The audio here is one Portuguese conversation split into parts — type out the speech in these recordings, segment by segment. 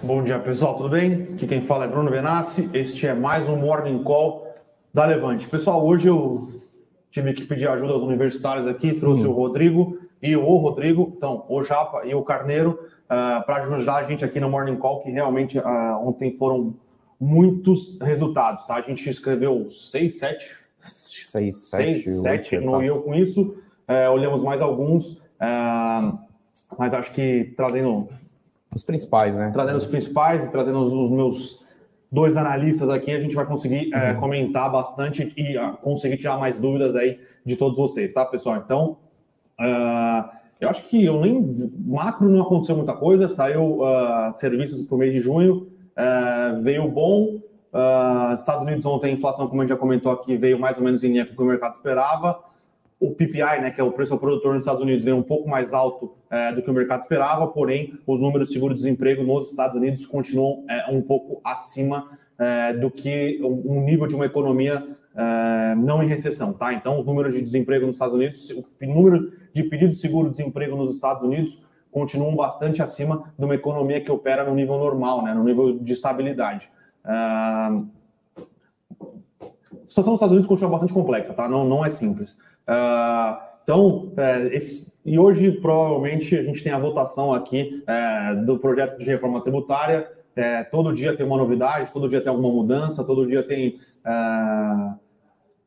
Bom dia, pessoal, tudo bem? Aqui quem fala é Bruno Benassi. Este é mais um Morning Call da Levante. Pessoal, hoje eu tive que pedir ajuda aos universitários aqui, trouxe hum. o Rodrigo e o Rodrigo, então, o Japa e o Carneiro, uh, ah, para ajudar a gente aqui no Morning Call, que realmente uh, ontem foram muitos resultados, tá? A gente escreveu seis, sete. Seis, sete. Seis, sete, não eu com isso. Uh, olhamos mais alguns, mas acho que trazendo. Os principais, né? Trazendo os principais e trazendo os, os meus dois analistas aqui, a gente vai conseguir uhum. comentar bastante e conseguir tirar mais dúvidas aí de todos vocês, tá, pessoal? Então, Uh, eu acho que eu nem macro não aconteceu muita coisa, saiu uh, serviços para o mês de junho, uh, veio bom. Estados Unidos ontem a inflação, como a gente já comentou aqui, veio mais ou menos em linha com o que o mercado esperava. O PPI, né, que é o preço ao produtor nos Estados Unidos, veio um pouco mais alto do que o mercado esperava, porém os números de seguro-desemprego nos Estados Unidos continuam um pouco acima do que um nível de uma economia não em recessão, tá? Então, os números de desemprego nos Estados Unidos, o número de pedido de seguro-desemprego nos Estados Unidos continuam bastante acima de uma economia que opera no nível normal, né, no nível de estabilidade. Uh, a situação nos Estados Unidos continua bastante complexa, tá? Não, não é simples. Uh, então, é, esse, e hoje provavelmente a gente tem a votação aqui é, do projeto de reforma tributária. É, todo dia tem uma novidade, todo dia tem alguma mudança, todo dia tem é,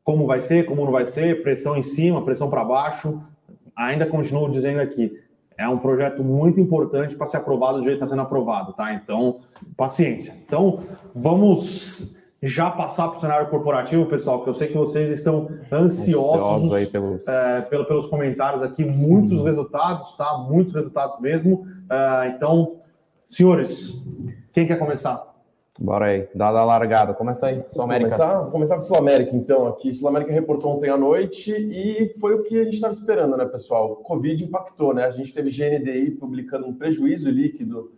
como vai ser, como não vai ser, pressão em cima, pressão para baixo ainda continuo dizendo aqui, é um projeto muito importante para ser aprovado do jeito que está sendo aprovado, tá? Então, paciência. Então, vamos já passar para o cenário corporativo, pessoal, que eu sei que vocês estão ansiosos aí pelos... É, pelos, pelos comentários aqui, muitos hum. resultados, tá? Muitos resultados mesmo. É, então, senhores, quem quer começar? Bora aí, dada a largada. Começa aí, Sul América. Começar, vou começar com Sul América, então. Aqui, Sul América reportou ontem à noite e foi o que a gente estava esperando, né, pessoal? Covid impactou, né? A gente teve GNDI publicando um prejuízo líquido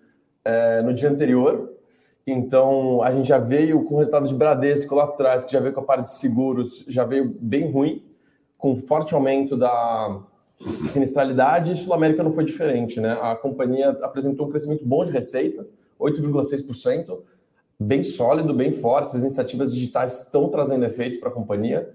é, no dia anterior. Então, a gente já veio com o resultado de Bradesco lá atrás, que já veio com a parte de seguros, já veio bem ruim, com forte aumento da sinistralidade. E Sul América não foi diferente, né? A companhia apresentou um crescimento bom de receita, 8,6% bem sólido, bem forte. As iniciativas digitais estão trazendo efeito para a companhia.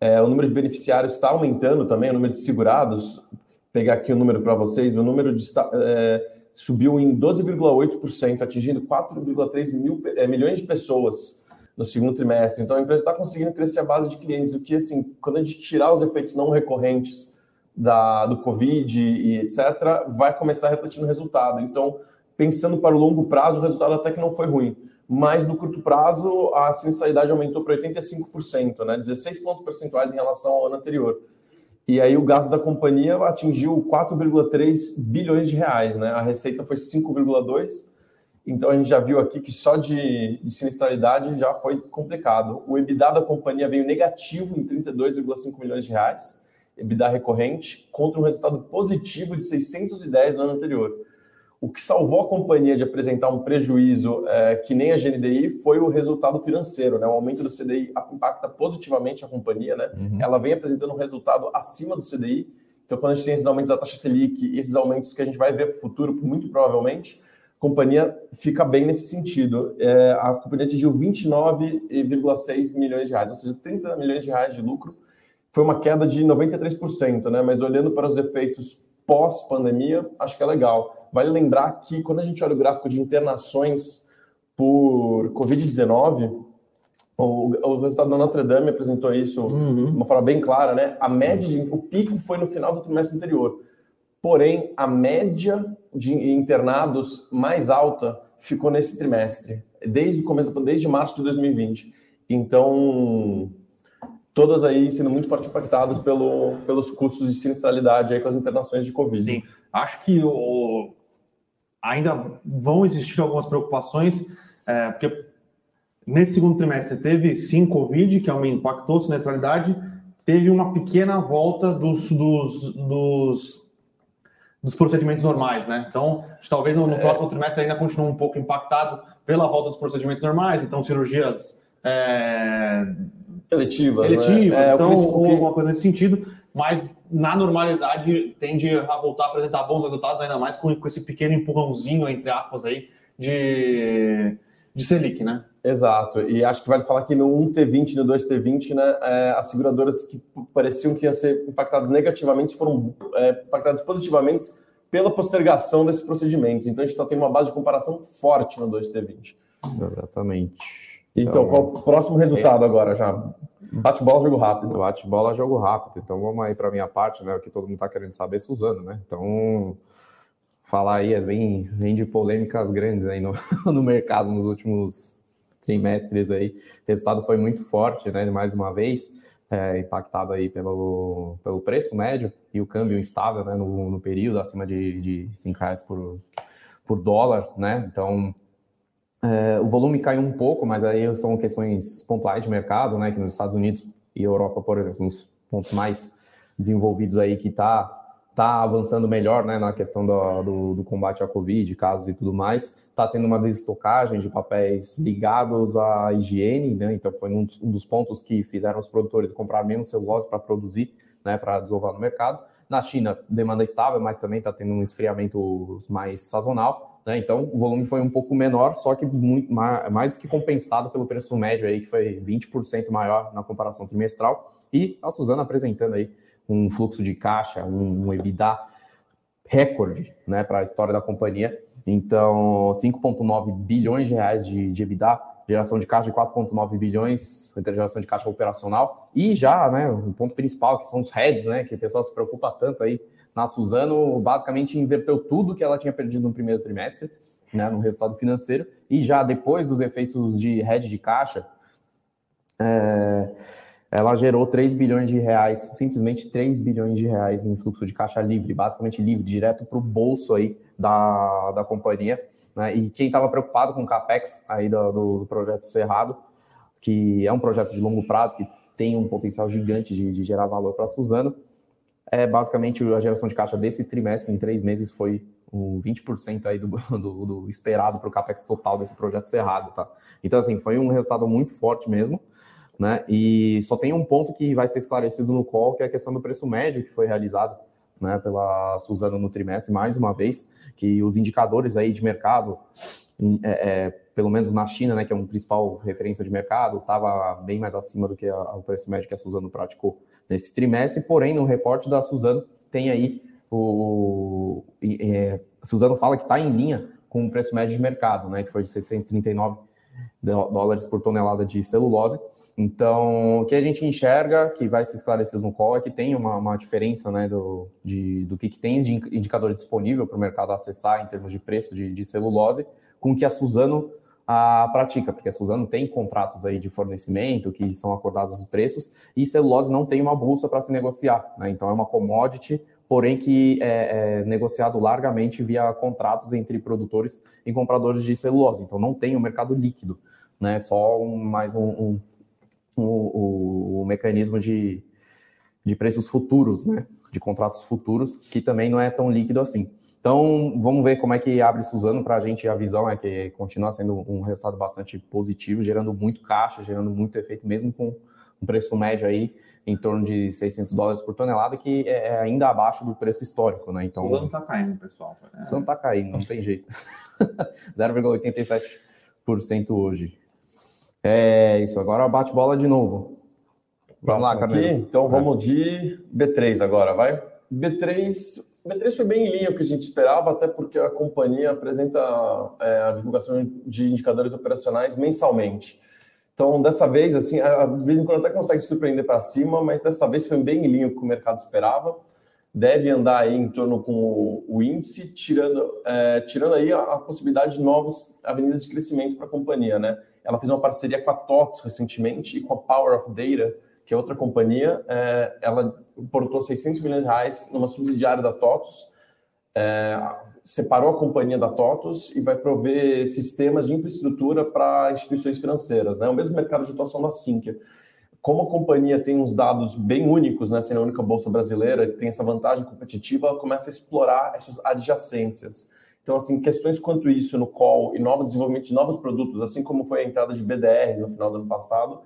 É, o número de beneficiários está aumentando também, o número de segurados. Vou pegar aqui o número para vocês. O número de, é, subiu em 12,8%, atingindo 4,3 mil, é, milhões de pessoas no segundo trimestre. Então a empresa está conseguindo crescer a base de clientes, o que assim, quando a gente tirar os efeitos não recorrentes da, do Covid e etc., vai começar a refletir no resultado. Então, pensando para o longo prazo, o resultado até que não foi ruim mas no curto prazo a sinistralidade aumentou para 85%, né? 16 pontos percentuais em relação ao ano anterior. E aí o gasto da companhia atingiu 4,3 bilhões de reais, né? A receita foi 5,2. Então a gente já viu aqui que só de, de sinistralidade já foi complicado. O EBITDA da companhia veio negativo em 32,5 milhões de reais, EBITDA recorrente, contra um resultado positivo de 610 no ano anterior. O que salvou a companhia de apresentar um prejuízo é, que nem a GNDI foi o resultado financeiro, né? O aumento do CDI impacta positivamente a companhia, né? Uhum. Ela vem apresentando um resultado acima do CDI. Então, quando a gente tem esses aumentos da taxa Selic e esses aumentos que a gente vai ver para o futuro, muito provavelmente, a companhia fica bem nesse sentido. É, a companhia atingiu 29,6 milhões de reais, ou seja, 30 milhões de reais de lucro. Foi uma queda de 93%, né? Mas olhando para os efeitos pós-pandemia, acho que é legal. Vale lembrar que quando a gente olha o gráfico de internações por Covid-19, o, o, resultado da Notre Dame apresentou isso uhum. de uma forma bem clara, né? A Sim. média, de, o pico foi no final do trimestre anterior. Porém, a média de internados mais alta ficou nesse trimestre, desde o começo, desde março de 2020. Então, todas aí sendo muito forte impactadas pelo, pelos custos de sinistralidade aí com as internações de Covid. Sim, acho que o, ainda vão existir algumas preocupações, é, porque nesse segundo trimestre teve sim Covid, que impactou a sinistralidade, teve uma pequena volta dos, dos, dos, dos procedimentos normais, né? Então, talvez no, no é. próximo trimestre ainda continue um pouco impactado pela volta dos procedimentos normais, então cirurgias é, eletivas, eletivas né? então, ou alguma coisa nesse sentido mas na normalidade tende a voltar a apresentar bons resultados, ainda mais com, com esse pequeno empurrãozinho, entre aspas, aí, de, de Selic, né? Exato, e acho que vale falar que no 1T20 e no 2T20, né, é, as seguradoras que pareciam que iam ser impactadas negativamente foram é, impactadas positivamente pela postergação desses procedimentos. Então a gente está tendo uma base de comparação forte no 2T20. Exatamente. Então, então qual o próximo resultado é... agora já? Bate-bola, jogo rápido. Bate-bola, jogo rápido. Então vamos aí para a minha parte, né? O que todo mundo está querendo saber, Suzano, né? Então, falar aí é bem, bem de polêmicas grandes aí no, no mercado nos últimos trimestres aí. O resultado foi muito forte, né? Mais uma vez, é, impactado aí pelo, pelo preço médio e o câmbio instável, né? No, no período, acima de, de 5 reais por, por dólar, né? Então, é, o volume caiu um pouco, mas aí são questões pontuais de mercado, né? Que nos Estados Unidos e Europa, por exemplo, nos pontos mais desenvolvidos aí que está tá avançando melhor né, na questão do, do, do, combate à Covid, casos e tudo mais. Está tendo uma desestocagem de papéis ligados à higiene, né? Então foi um dos, um dos pontos que fizeram os produtores comprar menos celulose para produzir, né? Para desovar no mercado. Na China, demanda estável, mas também está tendo um esfriamento mais sazonal. Né? Então, o volume foi um pouco menor, só que muito, mais do que compensado pelo preço médio, aí, que foi 20% maior na comparação trimestral. E a Suzana apresentando aí um fluxo de caixa, um, um EBITDA recorde né, para a história da companhia. Então, 5,9 bilhões de reais de, de EBITDA, geração de caixa de 4,9 bilhões, geração de caixa operacional. E já, né, o ponto principal, que são os heads, né, que o pessoal se preocupa tanto aí na Suzano, basicamente inverteu tudo que ela tinha perdido no primeiro trimestre, né, no resultado financeiro, e já depois dos efeitos de hedge de caixa, é, ela gerou 3 bilhões de reais, simplesmente 3 bilhões de reais em fluxo de caixa livre, basicamente livre, direto para o bolso aí da, da companhia. Né? E quem estava preocupado com o CAPEX aí do, do, projeto Cerrado, que é um projeto de longo prazo, que tem um potencial gigante de, de gerar valor para a Suzano, é basicamente a geração de caixa desse trimestre, em três meses, foi um 20% aí do, do, do esperado para o capex total desse projeto cerrado, tá? Então, assim, foi um resultado muito forte mesmo, né? E só tem um ponto que vai ser esclarecido no call, que é a questão do preço médio que foi realizado, né, pela Suzano no trimestre, mais uma vez, que os indicadores aí de mercado, é, é, pelo menos na China, né, que é uma principal referência de mercado, estava bem mais acima do que a, o preço médio que a Suzano praticou nesse trimestre, porém, no reporte da Suzano tem aí o. É, Suzano fala que está em linha com o preço médio de mercado, né, que foi de 739 dólares por tonelada de celulose. Então, o que a gente enxerga, que vai se esclarecer no call, é que tem uma, uma diferença né, do, de, do que, que tem de indicador disponível para o mercado acessar em termos de preço de, de celulose, com o que a Suzano a prática, porque a Suzano tem contratos aí de fornecimento que são acordados os preços e celulose não tem uma bolsa para se negociar, né? Então é uma commodity, porém que é, é, negociado largamente via contratos entre produtores e compradores de celulose. Então não tem o um mercado líquido, né? Só um, mais um, um, um, um mecanismo de, de preços futuros, né? De contratos futuros que também não é tão líquido assim. Então, vamos ver como é que abre Suzano para a gente. A visão é que continua sendo um resultado bastante positivo, gerando muito caixa, gerando muito efeito, mesmo com um preço médio aí em torno de 600 dólares por tonelada, que é, é ainda abaixo do preço histórico, né? Então, Suzano está caindo, pessoal. É. Suzano está caindo, não tem jeito. 0,87% hoje. É isso, agora bate bola de novo. Vamos lá, Camilo. Então vamos de B3 agora, vai? B3 o B3 foi bem em linha o que a gente esperava, até porque a companhia apresenta é, a divulgação de indicadores operacionais mensalmente. Então, dessa vez, assim, de vez em quando até consegue surpreender para cima, mas dessa vez foi bem em linha com o que o mercado esperava. Deve andar aí em torno com o, o índice, tirando, é, tirando aí a, a, possibilidade de novas avenidas de crescimento para a companhia, né? Ela fez uma parceria com a TOTS recentemente e com a Power of Data, que é outra companhia, é, ela importou 600 milhões de reais numa subsidiária da TOTUS, é, separou a companhia da TOTUS e vai prover sistemas de infraestrutura para instituições financeiras, né? o mesmo mercado de atuação da Sinqia. Como a companhia tem uns dados bem únicos, né, sendo a única bolsa brasileira, tem essa vantagem competitiva, ela começa a explorar essas adjacências. Então, assim, questões quanto isso no call e novo desenvolvimento de novos produtos, assim como foi a entrada de BDRs no final do ano passado,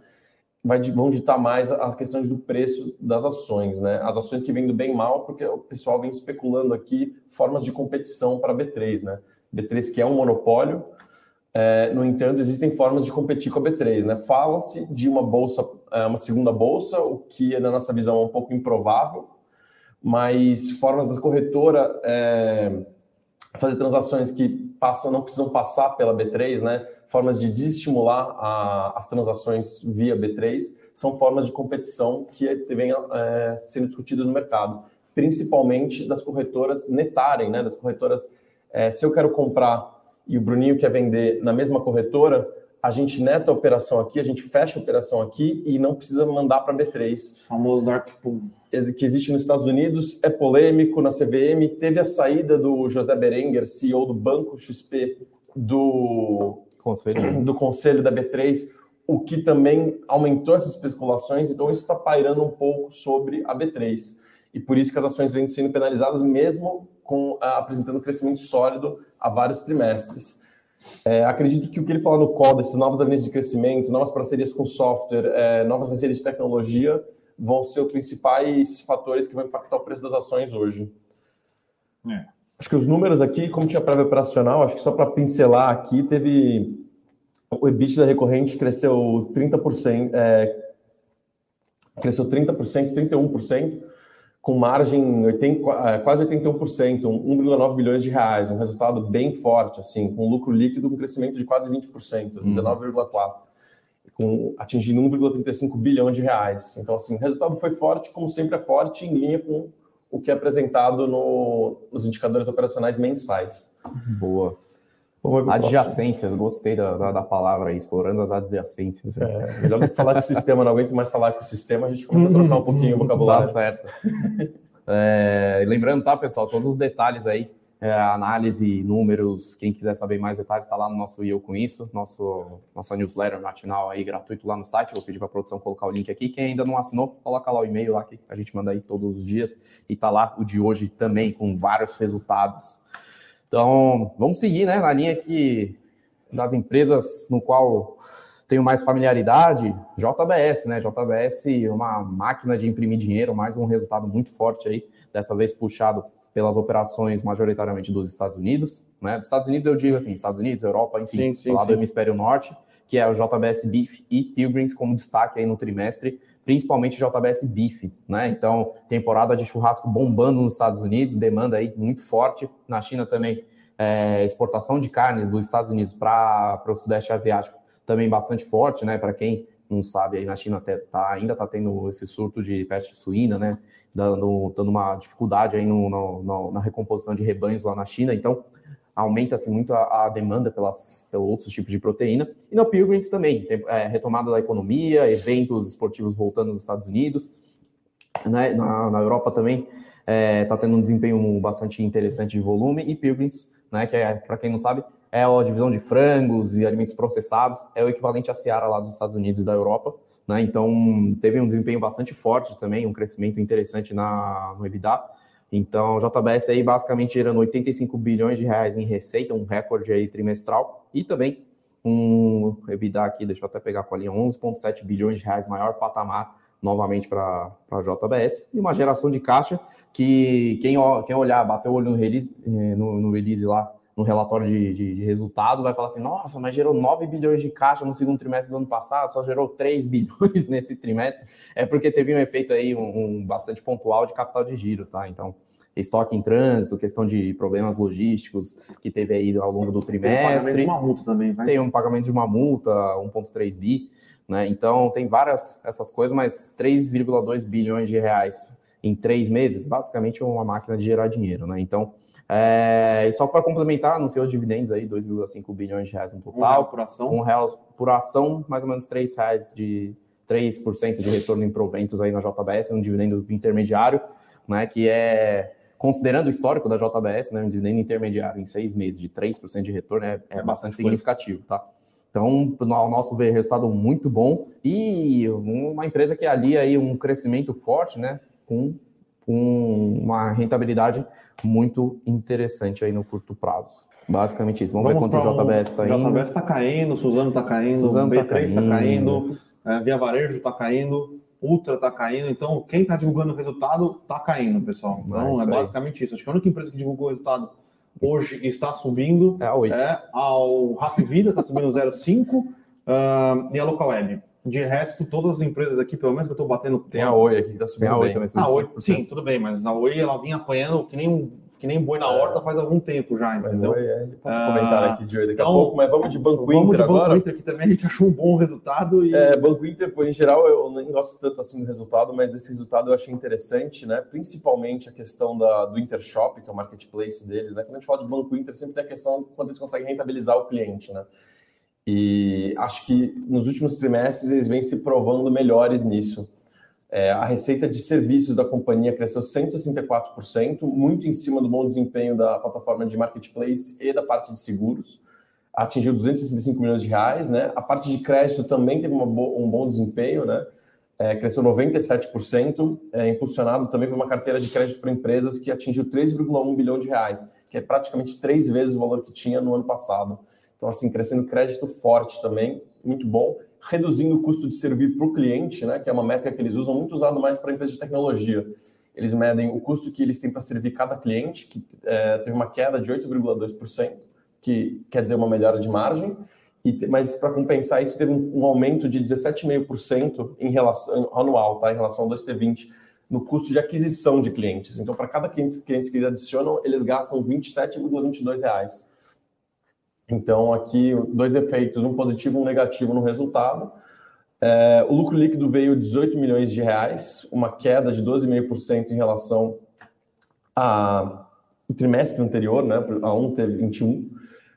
vai, vão ditar mais as questões do preço das ações, né? As ações que vêm do bem mal, porque o pessoal vem especulando aqui formas de competição para B3, né? B3 que é um monopólio. É, no entanto, existem formas de competir com a B3. Né? Fala-se de uma bolsa, é, uma segunda bolsa, o que na nossa visão é um pouco improvável, mas formas da corretora é, fazer transações que passam, não precisam passar pela B3, né? formas de desestimular a, as transações via B3, são formas de competição que vêm é, sendo discutidas no mercado, principalmente das corretoras netarem, né? das corretoras, é, se eu quero comprar e o Bruninho quer vender na mesma corretora, a gente neta a operação aqui, a gente fecha a operação aqui e não precisa mandar para a B3. O famoso dark pool. Que existe nos Estados Unidos, é polêmico na CVM. Teve a saída do José Berenguer, CEO do Banco XP, do conselho, do conselho da B3, o que também aumentou essas especulações. Então, isso está pairando um pouco sobre a B3. E por isso que as ações vêm sendo penalizadas, mesmo com apresentando crescimento sólido há vários trimestres. É, acredito que o que ele falou no call, desses novos linhas de crescimento, novas parcerias com software, é, novas receitas de tecnologia, vão ser os principais fatores que vão impactar o preço das ações hoje. É. Acho que os números aqui, como tinha prévia operacional, acho que só para pincelar aqui, teve o EBITDA recorrente cresceu 30%, é, cresceu 30%, 31%, com margem 80, é, quase 81%, 1,9 bilhões de reais, um resultado bem forte, assim, com lucro líquido com crescimento de quase 20%, 19,4%, com, atingindo 1,35 bilhão de reais. Então, assim, o resultado foi forte, como sempre é forte, em linha com o que é apresentado no, nos indicadores operacionais mensais. Boa. Adjacências, gostei da, da, da, palavra aí, explorando as adjacências. É, melhor do que falar que o sistema não aguenta mais falar que o sistema, a gente começa a trocar um pouquinho o vocabulário. Tá certo. É, lembrando, tá, pessoal, todos os detalhes aí, é, análise, números, quem quiser saber mais detalhes, está lá no nosso Eu Com Isso, nosso, nossa newsletter matinal aí, gratuito lá no site. Vou pedir para a produção colocar o link aqui. Quem ainda não assinou, coloca lá o e-mail lá que a gente manda aí todos os dias. E tá lá o de hoje também, com vários resultados então, vamos seguir né, na linha que das empresas no qual tenho mais familiaridade, JBS, né? JBS, uma máquina de imprimir dinheiro, mais um resultado muito forte aí, dessa vez puxado pelas operações majoritariamente dos Estados Unidos, né? Dos Estados Unidos eu digo assim, Estados Unidos, Europa, enfim, sim, sim, lá sim. do hemisfério norte, que é o JBS Beef e Pilgrims como destaque aí no trimestre, principalmente JBS Beef, né? Então, temporada de churrasco bombando nos Estados Unidos, demanda aí muito forte. Na China também, é, exportação de carnes dos Estados Unidos para o Sudeste Asiático também bastante forte, né? Para quem não sabe, aí na China até tá, ainda está tendo esse surto de peste suína, né? Dando, dando uma dificuldade aí no, no, no, na recomposição de rebanhos lá na China. Então, aumenta-se muito a, a, demanda pelas, pelos outros tipos de proteína. E no Pilgrims também, tem, é, retomada da economia, eventos esportivos voltando nos Estados Unidos. Né? Na, na Europa também está é, tá tendo um desempenho bastante interessante de volume. E Pilgrims, né, que é, para quem não sabe, é a divisão de frangos e alimentos processados, é o equivalente à Seara lá dos Estados Unidos e da Europa. Né? Então, teve um desempenho bastante forte também, um crescimento interessante na, no EBITDA. Então, JBS aí basicamente gerando 85 bilhões de reais em receita, um recorde aí trimestral, e também um EBITDA aqui, deixa eu até pegar com a linha, 11,7 bilhões de reais, maior patamar novamente para a JBS, e uma geração de caixa que quem, quem olhar, bater o olho no release, eh, no, no release lá, no relatório de, de, de, resultado, vai falar assim, nossa, mas gerou 9 bilhões de caixa no segundo trimestre do ano passado, só gerou 3 bilhões nesse trimestre, é porque teve um efeito aí, um, um bastante pontual de capital de giro, tá? Então, estoque em trânsito, questão de problemas logísticos que teve aí ao longo do trimestre. Tem um pagamento de uma multa também, vai? Tem um pagamento de uma multa, 1,3 bi, né? Então tem várias essas coisas, mas 3,2 bilhões de reais em três meses, basicamente uma máquina de gerar dinheiro, né? Então, é, só para complementar, nos seus dividendos aí, 2,5 bilhões de reais no total. Um por ação. Um real por ação, mais ou menos 3 reais de 3% de retorno em proventos aí na JBS, um dividendo intermediário, né? Que é considerando o histórico da JBS, né, um dividendo intermediário em seis meses de 3% de retorno é, é bastante significativo, tá? Então, ao nosso ver, resultado muito bom e uma empresa que alia aí um crescimento forte, né, com, com uma rentabilidade muito interessante aí no curto prazo. Basicamente isso. Vamos, Vamos ver quanto o JBS está indo. O JBS está caindo, Suzano está caindo, Suzano B3 está caindo, tá caindo é, Via Varejo está caindo. Ultra está caindo, então quem está divulgando o resultado está caindo, pessoal. Então é, é basicamente isso. Acho que a única empresa que divulgou o resultado hoje está subindo. É a Oi. É, ao Rap Vida está subindo 0,5 uh, e a Local Web. De resto, todas as empresas aqui, pelo menos que eu estou batendo. Tem a Oi aqui, que está subindo Tem a Oi bem. também. A Oi, 5%. sim, tudo bem, mas a Oi ela vinha apanhando que nem, um- que nem boi na horta faz algum tempo já, Mas entendeu? Oi, é, faço Ah, comentário aqui de Oi daqui então, a pouco, mas vamos de Banco Vamos Inter de Banco agora. Inter aqui também, a gente achou um bom resultado e É, Banco Inter, pô, em geral, eu nem gosto tanto assim do resultado, mas esse resultado eu achei interessante, né? Principalmente a questão da, do Intershop, que é o marketplace deles, né? Quando a gente fala de Banco Inter, sempre tem a questão de quando eles conseguem rentabilizar o cliente, né? E acho que nos últimos trimestres eles vêm se provando melhores nisso. É, a receita de serviços da companhia cresceu 164%, muito em cima do bom desempenho da plataforma de marketplace e da parte de seguros. Atingiu 265 milhões de reais, né? A parte de crédito também teve bo- um bom desempenho, né? É, cresceu 97%, é, impulsionado também por uma carteira de crédito para empresas que atingiu 3,1 bilhão de reais, que é praticamente três vezes o valor que tinha no ano passado. Então, assim, crescendo crédito forte também, muito bom, reduzindo o custo de servir para o cliente, né, que é uma métrica que eles usam, muito usado mais para empresas de tecnologia. Eles medem o custo que eles têm para servir cada cliente, que é, teve uma queda de 8,2%, que quer dizer uma melhora de margem, e mas para compensar isso teve um, um aumento de 17,5% em relação anual, tá, em relação ao 2T20, no custo de aquisição de clientes. Então, para cada cliente, cliente que eles adicionam, eles gastam 27,22 reais. Então, aqui, dois efeitos, um positivo e um negativo no resultado. É, o lucro líquido veio 18 milhões de reais, uma queda de 12,5% em relação ao trimestre anterior, né, a 1T21,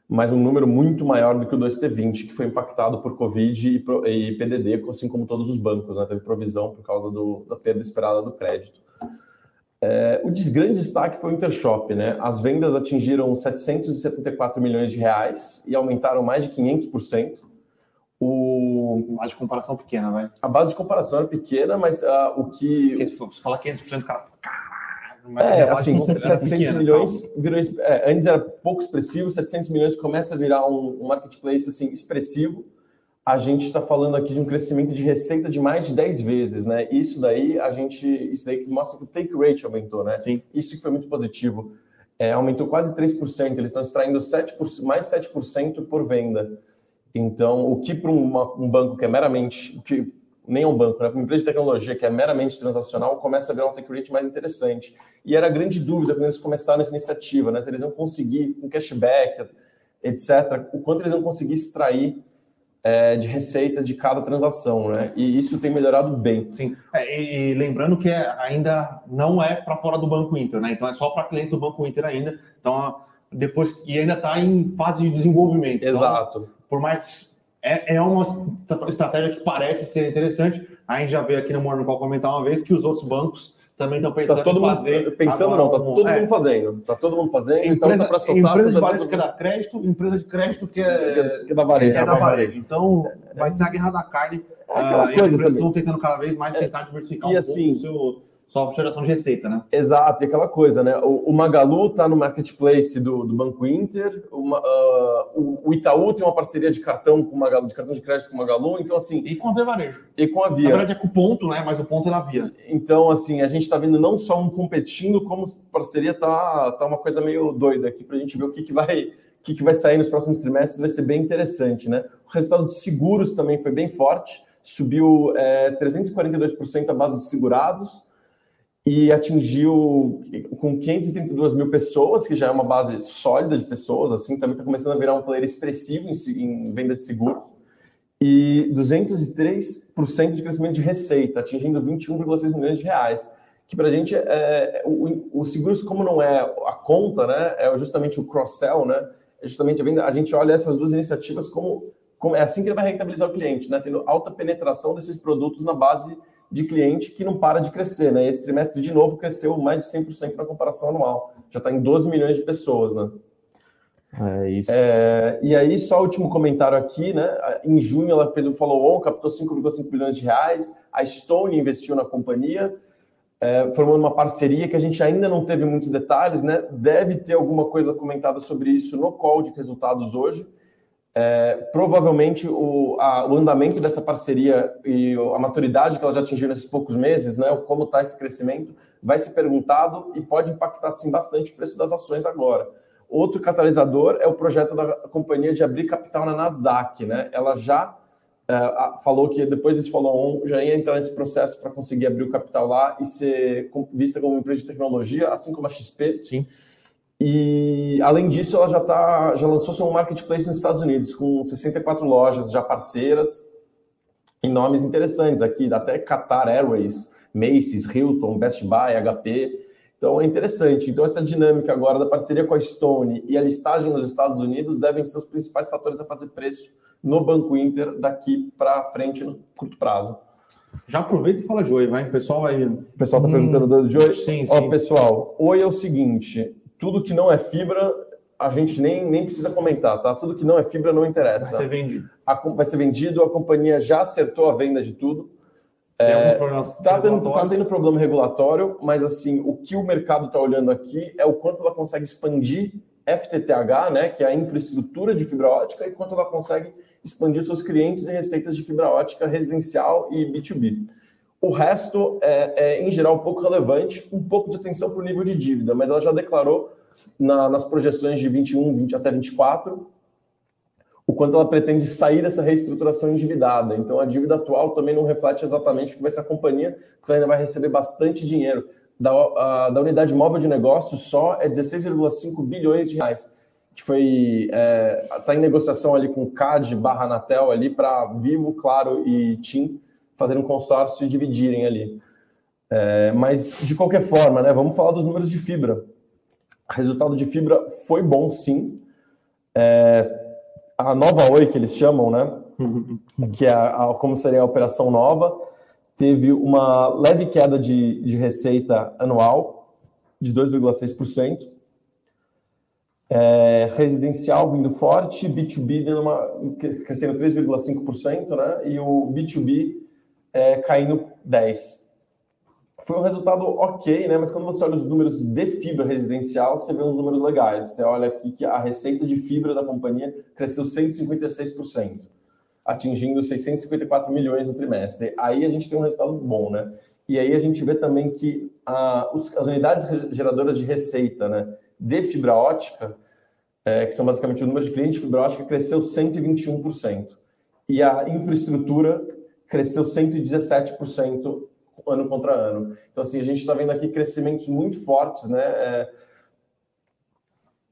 mas um número muito maior do que o 2T20, que foi impactado por Covid e, e PDD, assim como todos os bancos, né, teve provisão por causa do- da perda esperada do crédito. É, o grande destaque foi o Intershop, né? As vendas atingiram 774 milhões de reais e aumentaram mais de 500%. O, uma de comparação pequena, vai. a base de comparação era pequena, mas ah, o que Porque se falar 500%, cara, mas é, a base assim, de comparação era 700 pequena, milhões virou. é, antes era pouco expressivo, 700 milhões começa a virar um, um marketplace assim, expressivo. A gente está falando aqui de um crescimento de receita de mais de 10 vezes, né? Isso daí, a gente. Isso daí que mostra que o take rate aumentou, né? Sim. Isso que foi muito positivo. É, aumentou quase 3%, eles estão extraindo 7%, mais 7% por venda. Então, o que para um banco que é meramente. Que, nem é um banco, né? Para uma empresa de tecnologia que é meramente transacional, começa a virar um take rate mais interessante. E era a grande dúvida quando eles começaram essa iniciativa, né? Se eles iam conseguir, com cashback, etc., o quanto eles iam conseguir extrair é, de receita de cada transação, né? E isso tem melhorado bem. Sim. É, e, e lembrando que é- ainda não é para fora do Banco Inter, né? Então é só para clientes do Banco Inter ainda. Então, depois e ainda está em fase de desenvolvimento. Então, Exato. por mais é, é uma estra- estratégia que parece ser interessante. A gente já veio aqui no Morning Call comentar uma vez que os outros bancos também estão pensando Tá todo mundo fazer. pensando, agora não, tá um- todo é, mundo fazendo. Tá todo mundo fazendo, então Empresa, tá para soltar. empresa de tá varejo que é da crédito, empresa de crédito que é, que é da varejo. é da varejo. Então, vai ser a guerra da carne. É Ah, e as coisa empresas também. estão tentando cada vez mais tentar diversificar E um assim- pouco o seu, sua geração de receita, né? Exato, e aquela coisa, né? O, o Magalu está no marketplace do, do Banco Inter, uma- ah, o, o Itaú tem uma parceria de cartão com o Magalu, de cartão de crédito com o Magalu, então assim, E com a Via Varejo. e com a Na Via. verdade é com o ponto, né? Mas o ponto é da Via. Então, assim, a gente está vendo não só um competindo, como parceria tá, tá uma coisa meio doida aqui para a gente ver o que, que vai o que, que vai sair nos próximos trimestres, vai ser bem interessante, né? O resultado de seguros também foi bem forte, subiu é, 342% a base de segurados e atingiu com 532 mil pessoas, que já é uma base sólida de pessoas, assim, também está começando a virar um player expressivo em, em venda de seguros e 203% de crescimento de receita, atingindo 21,6 milhões de reais. Que para a gente, é, o, o seguros, como não é a conta, né, é justamente o cross-sell, né, é justamente a venda, a gente olha essas duas iniciativas como, como é assim que ele vai rentabilizar o cliente, né, tendo alta penetração desses produtos na base de cliente que não para de crescer. Né, esse trimestre, de novo, cresceu mais de 100% na comparação anual, já está em 12 milhões de pessoas. Né. É isso. É, e aí, só o último comentário aqui, né? Em junho ela fez um follow-on, captou 5,5 bilhões de reais. A Stone investiu na companhia, é, formando uma parceria que a gente ainda não teve muitos detalhes, né? Deve ter alguma coisa comentada sobre isso no call de resultados hoje. É, provavelmente o, a- o andamento dessa parceria e a maturidade que ela já atingiu nesses poucos meses, né? Como está esse crescimento, vai ser perguntado e pode impactar sim bastante o preço das ações agora. Outro catalisador é o projeto da companhia de abrir capital na Nasdaq, né? Ela já uh, falou que depois desse follow-on já ia entrar nesse processo para conseguir abrir o capital lá e ser vista como empresa de tecnologia, assim como a XP. Sim. E além disso, ela já tá, já lançou seu marketplace nos Estados Unidos com 64 lojas já parceiras em nomes interessantes aqui, até Qatar Airways, Macy's, Hilton, Best Buy, HP. Então é interessante. Então essa dinâmica agora da parceria com a Stone e a listagem nos Estados Unidos devem ser os principais fatores a fazer preço no Banco Inter daqui para frente no curto prazo. Já aproveita e fala de Oi, vai. O pessoal vai. O pessoal está hum, perguntando de Oi. Sim, sim. Ó, pessoal, Oi é o seguinte: tudo que não é fibra, a gente nem, nem precisa comentar, tá? Tudo que não é fibra não interessa. Vai ser vendido. A, vai ser vendido, a companhia já acertou a venda de tudo. É, tá, tendo, tá tendo problema regulatório, mas assim, o que o mercado está olhando aqui é o quanto ela consegue expandir FTTH, né, que é a infraestrutura de fibra ótica, e quanto ela consegue expandir seus clientes e receitas de fibra ótica residencial e B2B. O resto é, é, em geral, pouco relevante, um pouco de atenção para o nível de dívida, mas ela já declarou na, nas projeções de 21, 20 até 24 o quanto ela pretende sair dessa reestruturação endividada. Então, a dívida atual também não reflete exatamente o que vai ser a companhia, porque ela ainda vai receber bastante dinheiro. Da, a, da unidade móvel de negócio só é 16,5 bilhões de reais, que foi está é, tá em negociação ali com CAD barra Anatel ali para Vivo, Claro e TIM fazerem um consórcio e dividirem ali. É, mas, de qualquer forma, né, vamos falar dos números de fibra. O resultado de fibra foi bom, sim. É, a nova Oi, que eles chamam, né, que é a, como seria a operação nova, teve uma leve queda de, de receita anual de 2,6%. É, residencial vindo forte, B2B dando uma, crescendo 3,5%, né? E o B2B é, caindo 10. Foi um resultado ok, né? Mas quando você olha os números de fibra residencial, você vê uns números legais. Você olha aqui que a receita de fibra da companhia cresceu 156%, atingindo 654 milhões no trimestre. Aí a gente tem um resultado bom, né? E aí a gente vê também que a, os, as unidades geradoras de receita, né, de fibra ótica, é, que são basicamente o número de clientes de fibra ótica, cresceu 121%. E a infraestrutura cresceu 117% ano contra ano. Então, assim, a gente está vendo aqui crescimentos muito fortes, né? É,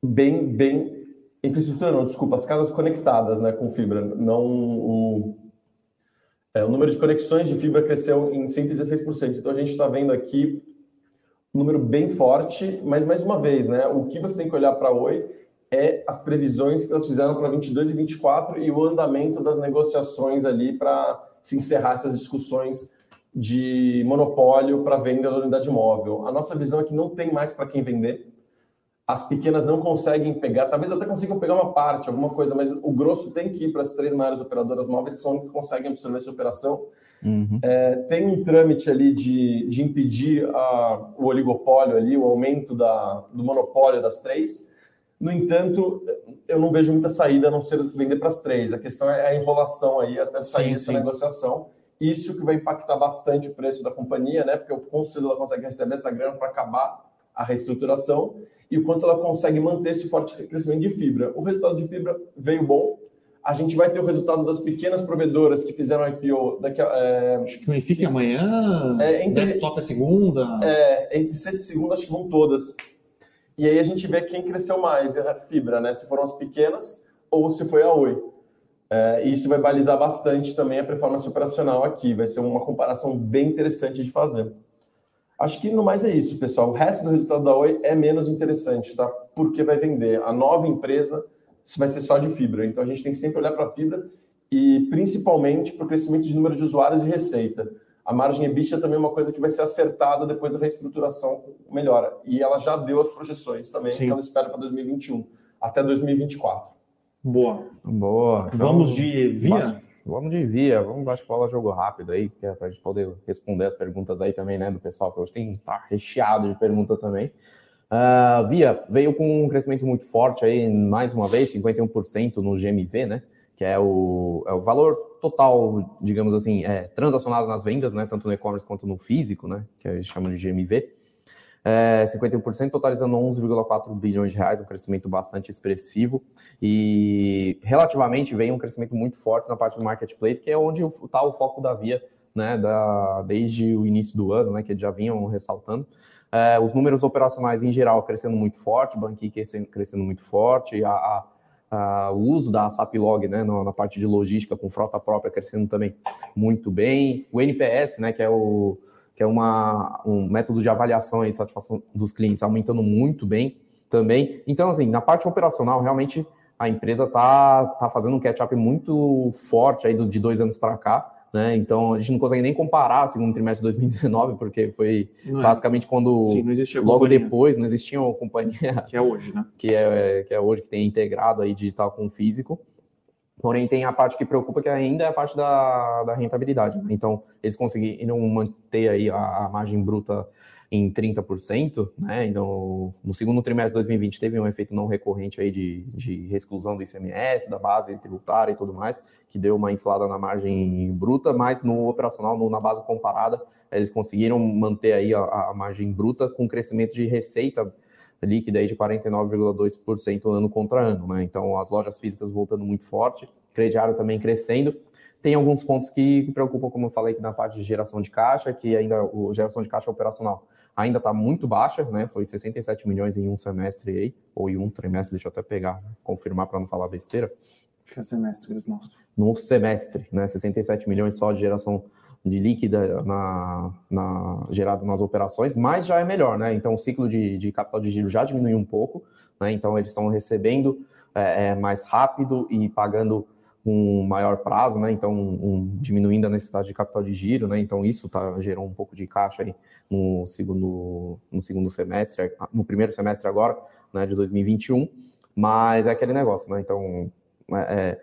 bem, bem. Infraestrutura, não, desculpa, as casas conectadas né, com fibra, não o. É, o número de conexões de fibra cresceu em 116%. Então, a gente está vendo aqui um número bem forte, mas mais uma vez, né? O que você tem que olhar para Oi é as previsões que elas fizeram para 22 e 24 e o andamento das negociações ali para se encerrar essas discussões de monopólio para venda da unidade móvel. A nossa visão é que não tem mais para quem vender. As pequenas não conseguem pegar, talvez até consigam pegar uma parte, alguma coisa, mas o grosso tem que ir para as três maiores operadoras móveis, que são as que conseguem absorver essa operação. Uhum. É, tem um trâmite ali de, de impedir a, o oligopólio ali, o aumento da, do monopólio das três. No entanto, eu não vejo muita saída a não ser vender para as três. A questão é a enrolação aí até sair sim, essa sim. negociação. Isso que vai impactar bastante o preço da companhia, né? Porque o conselho ela consegue receber essa grana para acabar a reestruturação e o quanto ela consegue manter esse forte crescimento de fibra. O resultado de fibra veio bom. A gente vai ter o resultado das pequenas provedoras que fizeram IPO daqui a. É, acho que fique amanhã. É, entre, desktop é segunda. É, entre sexta e segunda, acho que vão todas. E aí a gente vê quem cresceu mais, é a fibra, né? Se foram as pequenas ou se foi a Oi. É, isso vai balizar bastante também a performance operacional aqui. Vai ser uma comparação bem interessante de fazer. Acho que no mais é isso, pessoal. O resto do resultado da Oi é menos interessante, tá? Porque vai vender. A nova empresa vai ser só de fibra. Então a gente tem que sempre olhar para a fibra e principalmente para o crescimento de número de usuários e receita. A margem EBITDA também é uma coisa que vai ser acertada depois da reestruturação melhora. E ela já deu as projeções também Sim. que ela espera para 2021, até 2024. Boa. Boa. Então, vamos de via? Vamos de via, vamos bate-bola jogo rápido aí, que é para a gente poder responder as perguntas aí também, né, do pessoal, que hoje tem tá recheado de pergunta também. Uh, via veio com um crescimento muito forte aí, mais uma vez, 51% no GMV, né? Que é o, é o valor total, digamos assim, é, transacionado nas vendas, né? Tanto no e-commerce quanto no físico, né? Que a gente chama de GMV. é, 51%, totalizando 11,4 bilhões de reais, um crescimento bastante expressivo. E relativamente vem um crescimento muito forte na parte do marketplace, que é onde está o foco da Via, né, da, desde o início do ano, né, que eles já vinham ressaltando. É, os números operacionais em geral crescendo muito forte, Banqui crescendo, crescendo muito forte, a, a, a, o uso da SAPlog né, na, na, parte de logística com frota própria crescendo também muito bem. O NPS, né, que é o que é uma, um método de avaliação e satisfação dos clientes aumentando muito bem também. Então, assim, na parte operacional, realmente a empresa está tá fazendo um catch-up muito forte aí do, de dois anos para cá. Né? Então a gente não consegue nem comparar o segundo trimestre de 2019, porque foi é. basicamente quando Sim, logo companhia. depois não existia uma companhia que é hoje, né? Que é, que é hoje que tem integrado aí digital com físico. Porém, tem a parte que preocupa, que ainda é a parte da, da rentabilidade. Né? Então, eles conseguiram manter aí a, a, margem bruta em 30%, né? Então, no segundo trimestre de 2020 teve um efeito não recorrente aí de, de exclusão do ICMS, da base tributária e tudo mais, que deu uma inflada na margem bruta, mas no operacional, no, na base comparada, eles conseguiram manter aí a, a margem bruta com crescimento de receita líquida aí de 49,2% ano contra ano, né? Então as lojas físicas voltando muito forte, crediário também crescendo. Tem alguns pontos que preocupam, como eu falei aqui na parte de geração de caixa, que ainda a geração de caixa operacional ainda está muito baixa, né? Foi 67 milhões em um semestre aí, ou em um trimestre, deixa eu até pegar, confirmar para não falar besteira. Acho que é semestre eles mostram. No semestre, né? 67 milhões só de geração de líquida na, na, gerado nas operações, mas já é melhor, né? Então o ciclo de, de capital de giro já diminuiu um pouco, né? Então eles estão recebendo é, é, mais rápido e pagando um maior prazo, né? Então um, diminuindo a necessidade de capital de giro, né? Então isso tá, gerou um pouco de caixa aí no segundo, no segundo semestre, no primeiro semestre agora, né? De 2021, mas é aquele negócio, né? Então é, é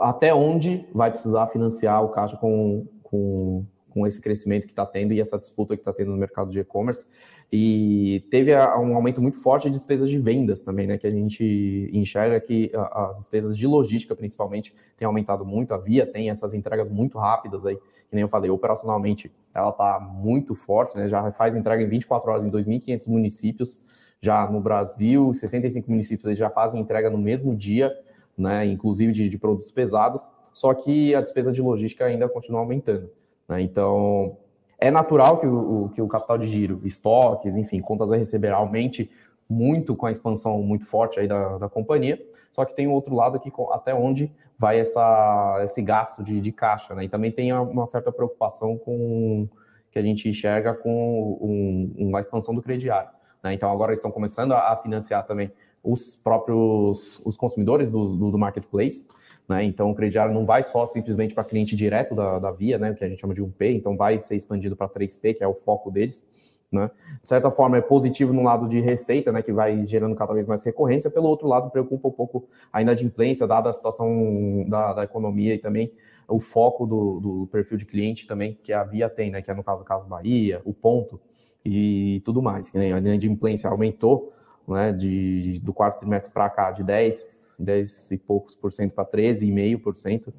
até onde vai precisar financiar o caixa com com, com esse crescimento que está tendo e essa disputa que está tendo no mercado de e-commerce. E teve um aumento muito forte de despesas de vendas também, né? Que a gente enxerga que as despesas de logística, principalmente, têm aumentado muito. A Via tem essas entregas muito rápidas aí, que nem eu falei, operacionalmente ela está muito forte, né? Já faz entrega em 24 horas em 2.500 municípios. Já no Brasil, 65 municípios eles já fazem entrega no mesmo dia, né? Inclusive de, de produtos pesados só que a despesa de logística ainda continua aumentando. Né? Então, é natural que o, que o capital de giro, estoques, enfim, contas a receber aumente muito com a expansão muito forte aí da, da companhia, só que tem o outro lado aqui, até onde vai essa, esse gasto de, de caixa, né? E também tem uma certa preocupação com que a gente enxerga com um, uma expansão do crediário. Né? Então agora eles estão começando a, a financiar também os próprios os consumidores do, do, do marketplace. Né? Então, o crediário não vai só simplesmente para cliente direto da, da Via, né? que a gente chama de 1P, então vai ser expandido para 3P, que é o foco deles. Né? De certa forma, é positivo no lado de receita, né, que vai gerando cada vez mais recorrência. Pelo outro lado, preocupa um pouco a inadimplência, dada a situação da, da economia e também o foco do, do, perfil de cliente também que a Via tem, né, que é no caso do Caso Bahia, o ponto e tudo mais. A inadimplência aumentou né, de, do quarto trimestre para cá de 10 10 e poucos por cento para 13,5%,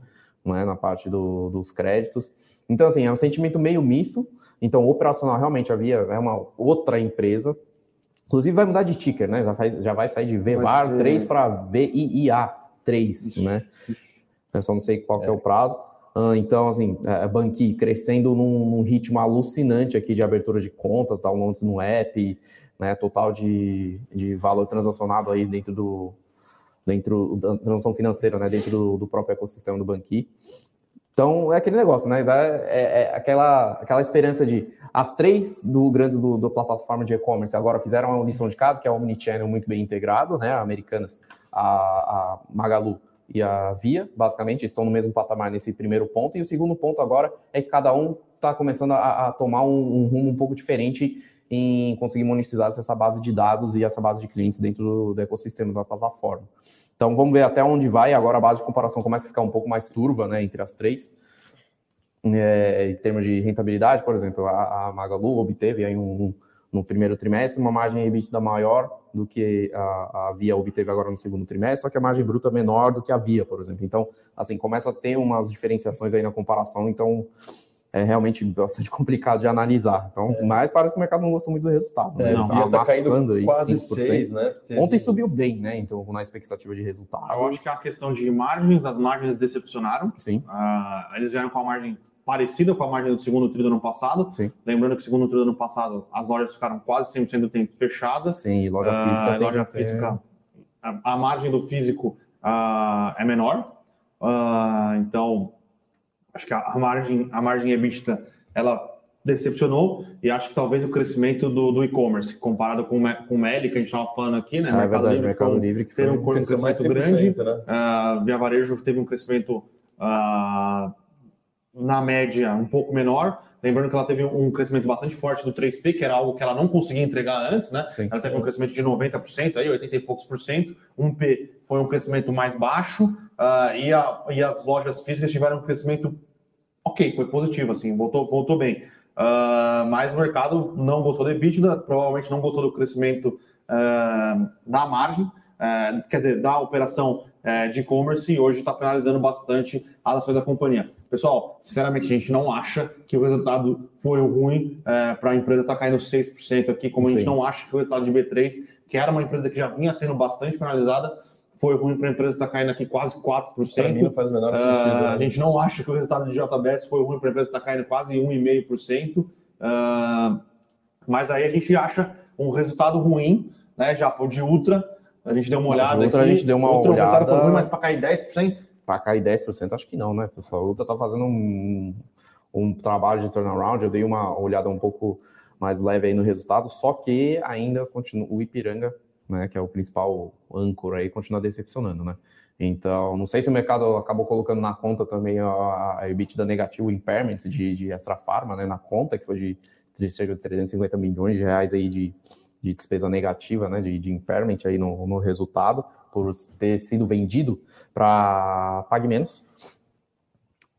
não é, na parte do, dos créditos. Então, assim, é um sentimento meio misto. Então, operacional realmente havia é uma outra empresa. Inclusive, vai mudar de ticker, né? Já, faz, já vai sair de VVAR ser... 3 para VIA 3, isso, né? Eu só não sei qual é. é o prazo. Ah, então, assim, a é, Banqui crescendo num, num, ritmo alucinante aqui de abertura de contas, downloads no app, né, total de, de valor transacionado aí dentro do, dentro da transação financeira, né, dentro do, do próprio ecossistema do Banqui. Então, é aquele negócio, né? É, é, aquela, aquela esperança de as três do grandes do, do plataforma de e-commerce agora fizeram uma lição de casa, que é o Omnichannel muito bem integrado, né? Americanas, a, a Magalu e a Via, basicamente, estão no mesmo patamar nesse primeiro ponto. E o segundo ponto agora é que cada um está começando a, a tomar um, um, rumo um pouco diferente em conseguir monetizar essa base de dados e essa base de clientes dentro do, do ecossistema da plataforma. Então vamos ver até onde vai. Agora a base de comparação começa a ficar um pouco mais turva né, entre as três. É, em termos de rentabilidade, por exemplo, a, a Magalu obteve aí um, no primeiro trimestre uma margem EBITDA maior do que a, a Via obteve agora no segundo trimestre, só que a margem bruta é menor do que a Via, por exemplo. Então, assim, começa a ter umas diferenciações aí na comparação. Então, é realmente bastante complicado de analisar. Então, é. mas parece que o mercado não gostou muito do resultado. Né? É, não, tá, tá caindo aí quase 5%. 6, né? Teve... Ontem subiu bem, né? Então, na expectativa de resultado. Eu acho que é a questão de margens, as margens decepcionaram. Sim. Uh, eles vieram com a margem parecida com a margem do segundo tri do ano passado. Sim. Lembrando que o segundo tri do ano passado as lojas ficaram quase 100% do tempo fechadas. Sim, e loja uh, física. Loja física, a, a, margem do físico uh, é menor. então, acho que a, margem, a margem EBITDA ela decepcionou e acho que talvez o crescimento do, do e-commerce, comparado com, com o Meli, que a gente estava falando aqui, né? Ah, Mercado, é verdade, Livre, Mercado Livre que teve um, um crescimento grande. Né? Uh, Via Varejo teve um crescimento uh, na média um pouco menor. Lembrando que ela teve um crescimento bastante forte do 3P, que era algo que ela não conseguia entregar antes, né? Sim. Ela teve um crescimento de 90%, aí 80 e poucos por cento. Um P foi um crescimento mais baixo, uh, e, a, e as lojas físicas tiveram um crescimento ok, foi positivo, assim, voltou, voltou bem. Uh, mas o mercado não gostou da EBITDA, provavelmente não gostou do crescimento uh, da margem, uh, quer dizer, da operação de e-commerce e hoje está penalizando bastante as ações da companhia. Pessoal, sinceramente, a gente não acha que o resultado foi ruim para a empresa estar tá caindo 6% aqui, como Sim. a gente não acha que o resultado de B3, que era uma empresa que já vinha sendo bastante penalizada, foi ruim para a empresa, está caindo aqui quase 4%. Para mim não faz o menor sentido. Uh? A gente não acha que o resultado de JBS foi ruim para a empresa, está caindo quase 1,5%. Uh, mas aí a gente acha um resultado ruim, né? Já de Ultra, a gente deu uma olhada. De Ultra aqui, a gente deu uma olhada. Mas para cair 10%? Para cair 10%, acho que não, né, pessoal? A Ultra está fazendo um, um trabalho de turnaround. Eu dei uma olhada um pouco mais leve aí no resultado, só que ainda continua o Ipiranga né, que é o principal âncora aí, continua decepcionando, né? Então, não sei se o mercado acabou colocando na conta também a, a EBITDA negativa, o impairment de, de Extra Farma, né, na conta, que foi de cerca de 350 milhões de reais aí de, de despesa negativa, né, de, de impairment aí no, no resultado, por ter sido vendido para pague menos.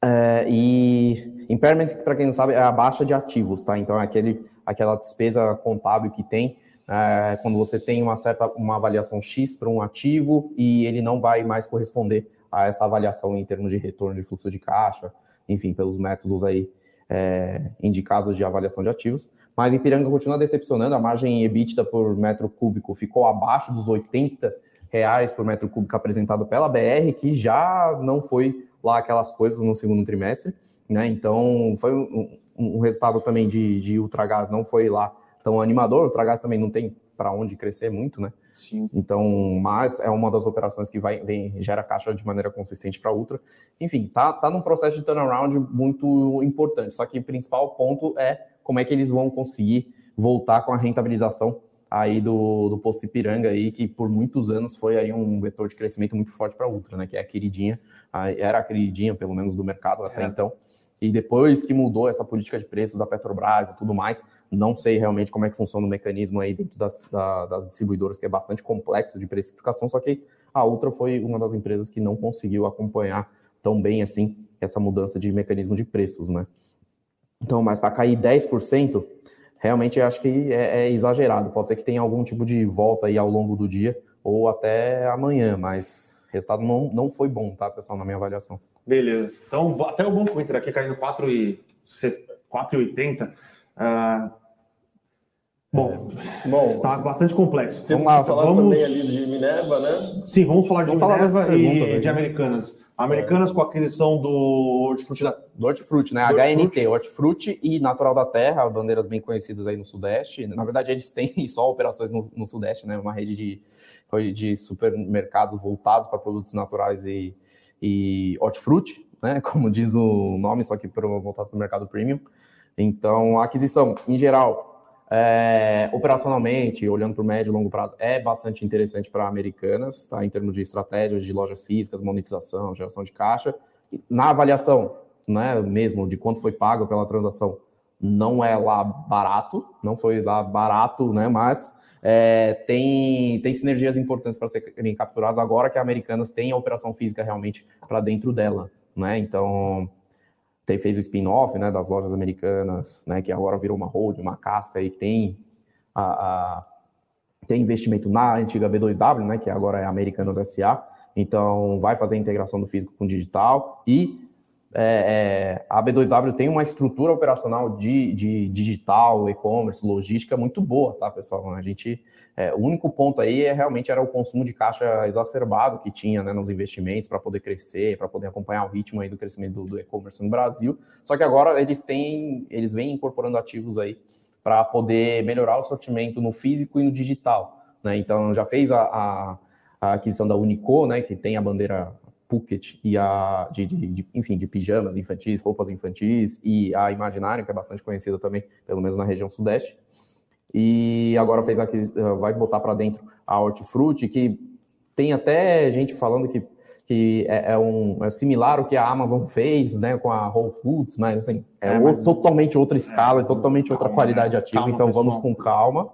É, e impairment, para quem não sabe, é a baixa de ativos, tá? Então, é aquele, aquela despesa contábil que tem é, quando você tem uma certa uma avaliação X para um ativo e ele não vai mais corresponder a essa avaliação em termos de retorno de fluxo de caixa, enfim, pelos métodos aí é, indicados de avaliação de ativos. Mas Ipiranga continua decepcionando, a margem EBITDA por metro cúbico ficou abaixo dos 80 reais por metro cúbico apresentado pela BR, que já não foi lá aquelas coisas no segundo trimestre, né? Então foi um, um resultado também de, de Ultragás, não foi lá tão animador. O Ultragás também não tem para onde crescer muito, né? Sim. Então, mas é uma das operações que vai vem, gera caixa de maneira consistente para a Ultra. Enfim, tá, tá num processo de turnaround muito importante. Só que o principal ponto é como é que eles vão conseguir voltar com a rentabilização aí do, do Poço Ipiranga aí, que por muitos anos foi aí um vetor de crescimento muito forte para a Ultra, né? Que é a queridinha, era a queridinha, pelo menos, do mercado até é. então. E depois que mudou essa política de preços da Petrobras e tudo mais, não sei realmente como é que funciona o mecanismo aí dentro das, da, das distribuidoras, que é bastante complexo de precificação, só que a Ultra foi uma das empresas que não conseguiu acompanhar tão bem assim essa mudança de mecanismo de preços, né? Então, mas para cair 10%, realmente acho que é, é, exagerado. Pode ser que tenha algum tipo de volta aí ao longo do dia ou até amanhã, mas o resultado não, não foi bom, tá, pessoal, na minha avaliação. Beleza. Então, até o Banco Inter aqui caindo 4,80. Uh, bom, é. bom, está bastante complexo. Temos vamos lá, falar vamos... também ali de Minerva, né? Sim, vamos falar de vamos Minerva falar e de Americanas. Americanas com a aquisição do Hortifruti da... Do Hortifruti, né? HNT, Hortifruti e Natural da Terra, bandeiras bem conhecidas aí no Sudeste. Na verdade, eles têm só operações no, no Sudeste, né? Uma rede de, de supermercados voltados para produtos naturais e e hortifruti, né, como diz o nome, só que para voltar para o mercado premium. Então, a aquisição, em geral, é, operacionalmente, olhando para o médio e longo prazo, é bastante interessante para americanas, tá? em termos de estratégias de lojas físicas, monetização, geração de caixa. Na avaliação, né, mesmo de quanto foi pago pela transação, não é lá barato, não foi lá barato, né, mas é, tem, tem sinergias importantes para serem capturadas agora que a Americanas tem a operação física realmente para dentro dela, né? Então, tem, fez o spin-off né, das lojas americanas, né, que agora virou uma hold, uma casca e tem, a, a, tem investimento na antiga B2W, né, que agora é Americanas SA, então vai fazer a integração do físico com o digital e é, é, a B2W tem uma estrutura operacional de, de digital, e-commerce, logística muito boa, tá, pessoal? A gente, é, o único ponto aí é realmente era o consumo de caixa exacerbado que tinha né, nos investimentos para poder crescer, para poder acompanhar o ritmo aí do crescimento do, do e-commerce no Brasil. Só que agora eles têm, eles vêm incorporando ativos aí para poder melhorar o sortimento no físico e no digital. Né? Então já fez a, a, a aquisição da Unico, né, que tem a bandeira Phuket e a de, de, de, enfim de pijamas infantis, roupas infantis e a Imaginário que é bastante conhecida também, pelo menos na região sudeste. E agora fez aqui vai botar para dentro a Hortifruti que tem até gente falando que que é, é, um é similar ao que a Amazon fez, né, com a Whole Foods, mas assim é, é mas... totalmente outra escala, é, totalmente outra calma, qualidade ativa. Calma, então pessoal. vamos com calma.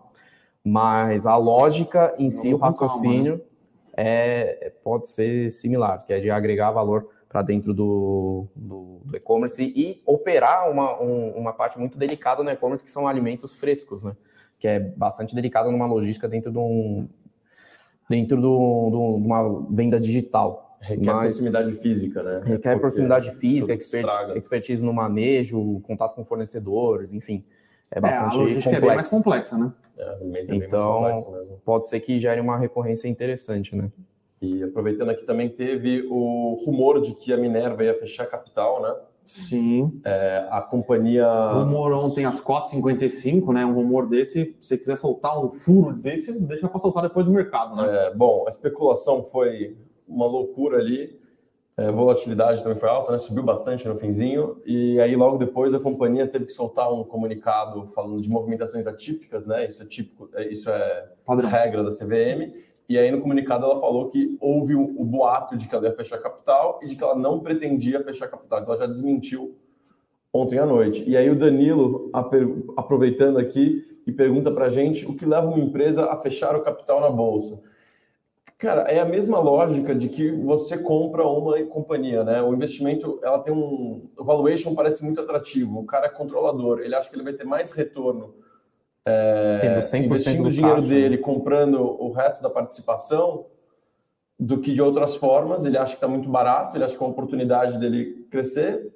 Mas a lógica em si, o raciocínio calma, né? É, pode ser similar, que é de agregar valor para dentro do, do, do e-commerce e operar uma, um, uma parte muito delicada no e-commerce, que são alimentos frescos, né? Que é bastante delicado numa logística dentro de, um, dentro do, de uma venda digital. Requer Mas, proximidade física, né? Requer Porque proximidade física, expert, expertise no manejo, contato com fornecedores, enfim. É bastante é, a logística complexo. é bem mais complexa, né? É, então, pode ser que gere uma recorrência interessante, né? E aproveitando aqui também teve o rumor de que a Minerva ia fechar a capital, né? Sim. É, a companhia. Rumor ontem às 4h55, né? Um rumor desse, se você quiser soltar um furo desse, deixa para soltar depois do mercado, né? É, bom, a especulação foi uma loucura ali. É, volatilidade também foi alta, né? Subiu bastante no finzinho. E aí, logo depois, a companhia teve que soltar um comunicado falando de movimentações atípicas, né? Isso é típico, é, isso é Padrão. regra da CVM. E aí, no comunicado, ela falou que houve o, o boato de que ela ia fechar capital e de que ela não pretendia fechar capital. Então, ela já desmentiu ontem à noite. E aí, o Danilo, aproveitando aqui, e pergunta para a gente o que leva uma empresa a fechar o capital na bolsa. Cara, é a mesma lógica de que você compra uma companhia, né? O investimento, ela tem um... O valuation parece muito atrativo. O cara é controlador. Ele acha que ele vai ter mais retorno é, investindo o dinheiro caixa, dele, né? comprando o resto da participação, do que de outras formas. Ele acha que está muito barato, ele acha que é uma oportunidade dele crescer.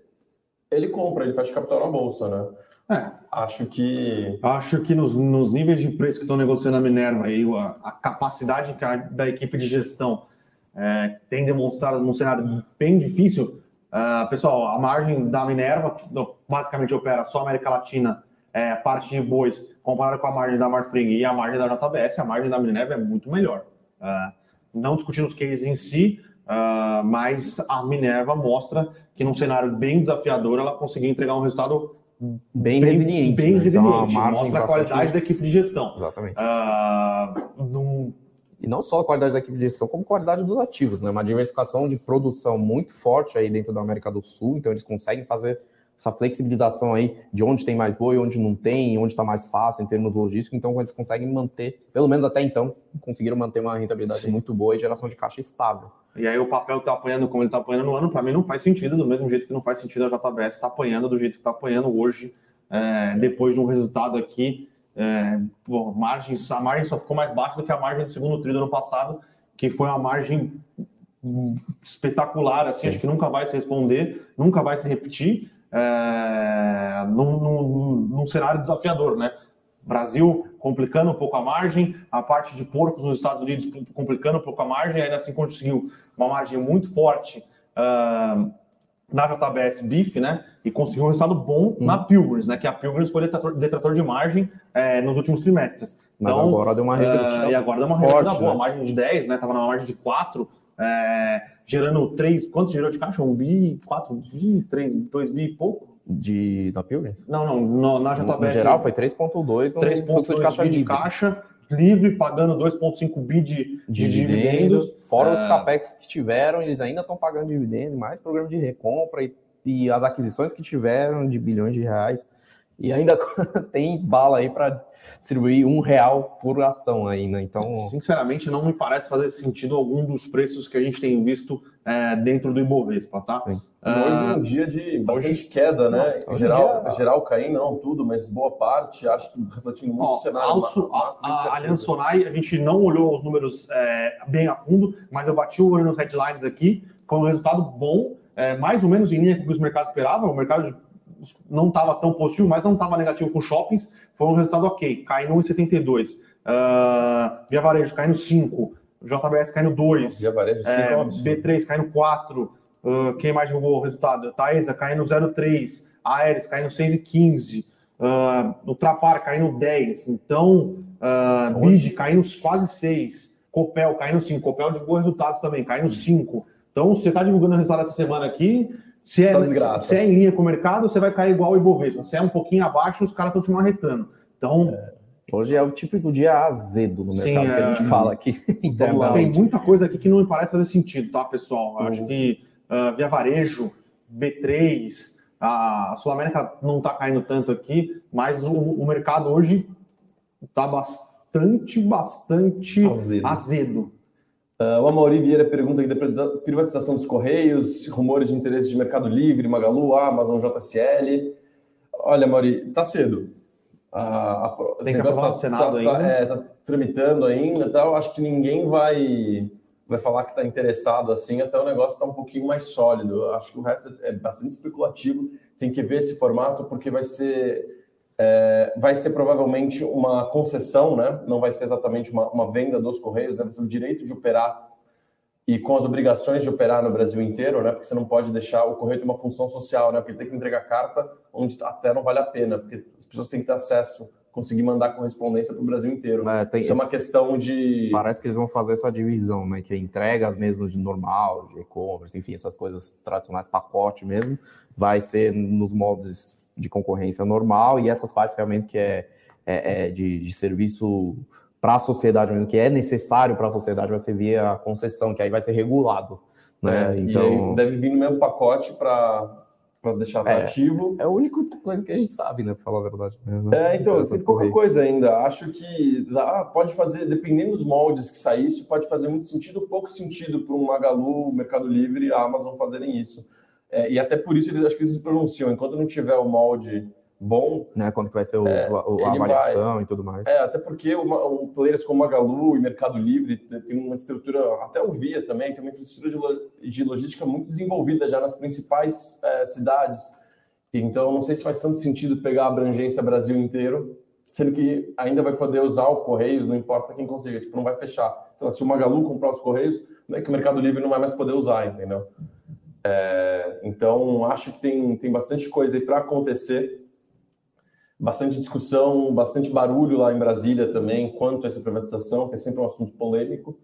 Ele compra, ele faz capital na bolsa, né? É. Acho que. Acho que nos, nos níveis de preço que estão negociando a Minerva e a, a capacidade a, da equipe de gestão é, tem demonstrado num cenário bem difícil. Uh, pessoal, a margem da Minerva basicamente opera só América Latina, é, parte de bois, comparado com a margem da Marfrig e a margem da JBS, a margem da Minerva é muito melhor. Uh, não discutindo os cases em si, uh, mas a Minerva mostra que num cenário bem desafiador ela conseguiu entregar um resultado bem, bem resiliente. Bem né? resiliente. Então, a mostra a qualidade da equipe de gestão. Exatamente. Uh, num... E não só a qualidade da equipe de gestão, como a qualidade dos ativos, né? Uma diversificação de produção muito forte aí dentro da América do Sul, então eles conseguem fazer essa flexibilização aí de onde tem mais boi, onde não tem, onde está mais fácil em termos logísticos, então eles conseguem manter, pelo menos até então, conseguiram manter uma rentabilidade Sim. muito boa e geração de caixa estável. E aí o papel está apanhando como ele está apanhando no ano, para mim não faz sentido, do mesmo jeito que não faz sentido a JBS estar tá apanhando do jeito que está apanhando hoje, é, depois de um resultado aqui. É, pô, margens, a margem só ficou mais baixa do que a margem do segundo tri do ano passado, que foi uma margem espetacular, assim, Sim. acho que nunca vai se responder, nunca vai se repetir, é, num, num, num cenário desafiador, né? Brasil complicando um pouco a margem, a parte de porcos nos Estados Unidos complicando um pouco a margem, ainda assim conseguiu uma margem muito forte uh, na JBS Beef, né? E conseguiu um resultado bom hum. na Pilgrims, né? Que a Pilgrims foi detrator, detrator de margem é, nos últimos trimestres. Mas então, agora deu uma revertida. Uh, e agora deu uma revertida boa, né? margem de 10, né? Tava na margem de 4, é, gerando 3, quanto gerou de caixa? 1 bi, 4 bi, 3, 2 bi e pouco? de da Pilgrims? Não, não, no, na JBS. No geral foi 3.2, 3.2 de caixa de caixa livre, pagando 2,5 bi de, de, de dividendos. Fora é... os capex que tiveram, eles ainda estão pagando dividendo, mais programa de recompra e, e as aquisições que tiveram de bilhões de reais. E ainda tem bala aí para distribuir um real por ação ainda. Né? Então, sinceramente, não me parece fazer sentido algum dos preços que a gente tem visto é, dentro do Ibovespa, tá? Sim. hoje é um dia de bastante hoje, geral, né? Não, geral, dia... geral caindo, não tudo, mas boa parte, acho que refletindo muito Ó, o cenário. Also, a, a, a Sonai, a gente não olhou os números é, bem a fundo, mas eu bati o olho nos headlines aqui, foi um resultado bom é, mais ou menos em linha com o que os mercados esperavam. O mercado não estava tão positivo, mas não estava negativo com shoppings. Foi um resultado ok, caindo 1,72. Uh, Via Varejo caindo 5, JBS caindo 2, Via Varejo 5 é, é um absurdo. B3 caindo 4, uh, quem mais divulgou o resultado? Taesa caindo 0,3, Aeres caindo 6,15, uh, Ultrapar caindo 10, então uh, Bid caindo quase 6, Copel caindo 5, Copel divulgou resultados também, caindo 5. Então, você está divulgando o resultado essa semana aqui, se é, se é em linha com o mercado, você vai cair igual o Ibovespa. Se é um pouquinho abaixo, os caras estão te marretando. Então, Hoje é o típico dia azedo no Sim, mercado que a é. gente fala aqui Vamos lá. tem internamente. muita coisa aqui que não me parece fazer sentido, tá, pessoal? Eu acho Uhum. que ah, Via Varejo, B3, a, a Sul América não está caindo tanto aqui, mas o, o mercado hoje está bastante, bastante Azedo. azedo. Uh, o Amaury Vieira pergunta aqui da privatização dos Correios, rumores de interesse de Mercado Livre, Magalu, Amazon, JSL. Olha, Amaury, tá cedo. A, a, Tem que o aprovar no Senado tá, ainda. é, tá tramitando ainda, tal. Acho que ninguém vai vai falar que está interessado assim, até o negócio está um pouquinho mais sólido. Acho que o resto é bastante especulativo. Tem que ver esse formato porque vai ser é, vai ser provavelmente uma concessão, né? Não vai ser exatamente uma, uma venda dos Correios, né? vai ser o direito de operar e com as obrigações de operar no Brasil inteiro, né? Porque você não pode deixar o correio ter uma função social, né? Porque tem que entregar carta onde até não vale a pena, porque as pessoas têm que ter acesso, conseguir mandar correspondência para o Brasil inteiro. É, tem- Isso é uma questão de Parece que eles vão fazer essa divisão, né? Que entregas mesmo de normal, de e-commerce, enfim, essas coisas tradicionais, pacote mesmo, vai ser nos moldes de concorrência normal e essas partes realmente que é, é- é de, de serviço para a sociedade mesmo, que é necessário para a sociedade, vai ser via concessão, que aí vai ser regulado, né? É, então, E deve vir no mesmo pacote para deixar atrativo. é a única coisa que a gente sabe, né? Pra falar a verdade. né? É, então, tem pouca correios. coisa ainda. Acho que ah, pode fazer, dependendo dos moldes que sair, isso pode fazer muito sentido, pouco sentido para um Magalu, Mercado Livre e a Amazon fazerem isso. É, e até por isso eles acho que eles se pronunciam. Enquanto não tiver o molde bom, Né? Quanto que vai ser o- É, o- a avaliação e tudo mais. é, até porque o, ma- o players como Magalu e Mercado Livre te- tem uma estrutura, até o Via também, tem uma infraestrutura de, de logística muito desenvolvida já nas principais eh, cidades. Então, não sei se faz tanto sentido pegar a abrangência Brasil inteiro, sendo que ainda vai poder usar o Correios, não importa quem consiga, tipo, não vai fechar. Lá, se o Magalu comprar os Correios, não é que o Mercado Livre não vai mais poder usar, entendeu? É, então, acho que tem, tem bastante coisa aí para acontecer bastante discussão, bastante barulho lá em Brasília também quanto a essa privatização, que é sempre um assunto polêmico.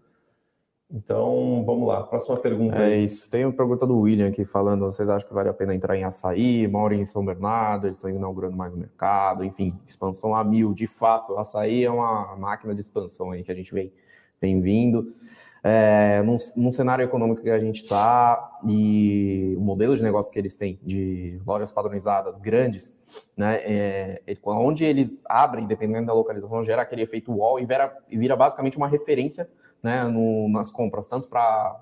Então, vamos lá, próxima pergunta. É isso. Tem uma pergunta do William aqui falando: vocês acham que vale a pena entrar em açaí? Moram em São Bernardo, eles estão inaugurando mais o mercado, enfim, expansão a mil. De fato, açaí é uma máquina de expansão aí que a gente vem, vem vindo. É, num, num cenário econômico que a gente está e o modelo de negócio que eles têm de lojas padronizadas grandes, né, é, ele- onde eles abrem, dependendo da localização, gera aquele efeito wall e vira, e vira basicamente uma referência né, no- nas compras, tanto para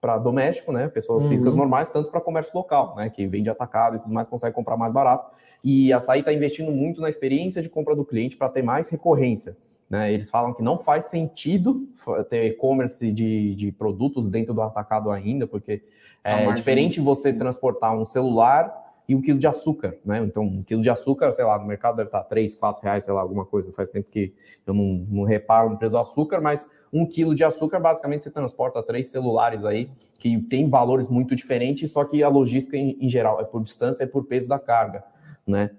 para doméstico, né, pessoas Uhum. físicas normais, tanto para comércio local, né, que vende atacado e tudo mais, consegue comprar mais barato. E a Açaí está investindo muito na experiência de compra do cliente para ter mais recorrência. Né? Eles falam que não faz sentido ter e-commerce de, de produtos dentro do atacado ainda, porque é diferente você transportar um celular e um quilo de açúcar, né? Então, um quilo de açúcar, sei lá, no mercado deve estar 3, 4 reais, sei lá, alguma coisa. Faz tempo que eu não, não reparo no preço do açúcar, mas um quilo de açúcar, basicamente, você transporta três celulares aí, que tem valores muito diferentes, só que a logística, em, em geral, é por distância, é por peso da carga, né?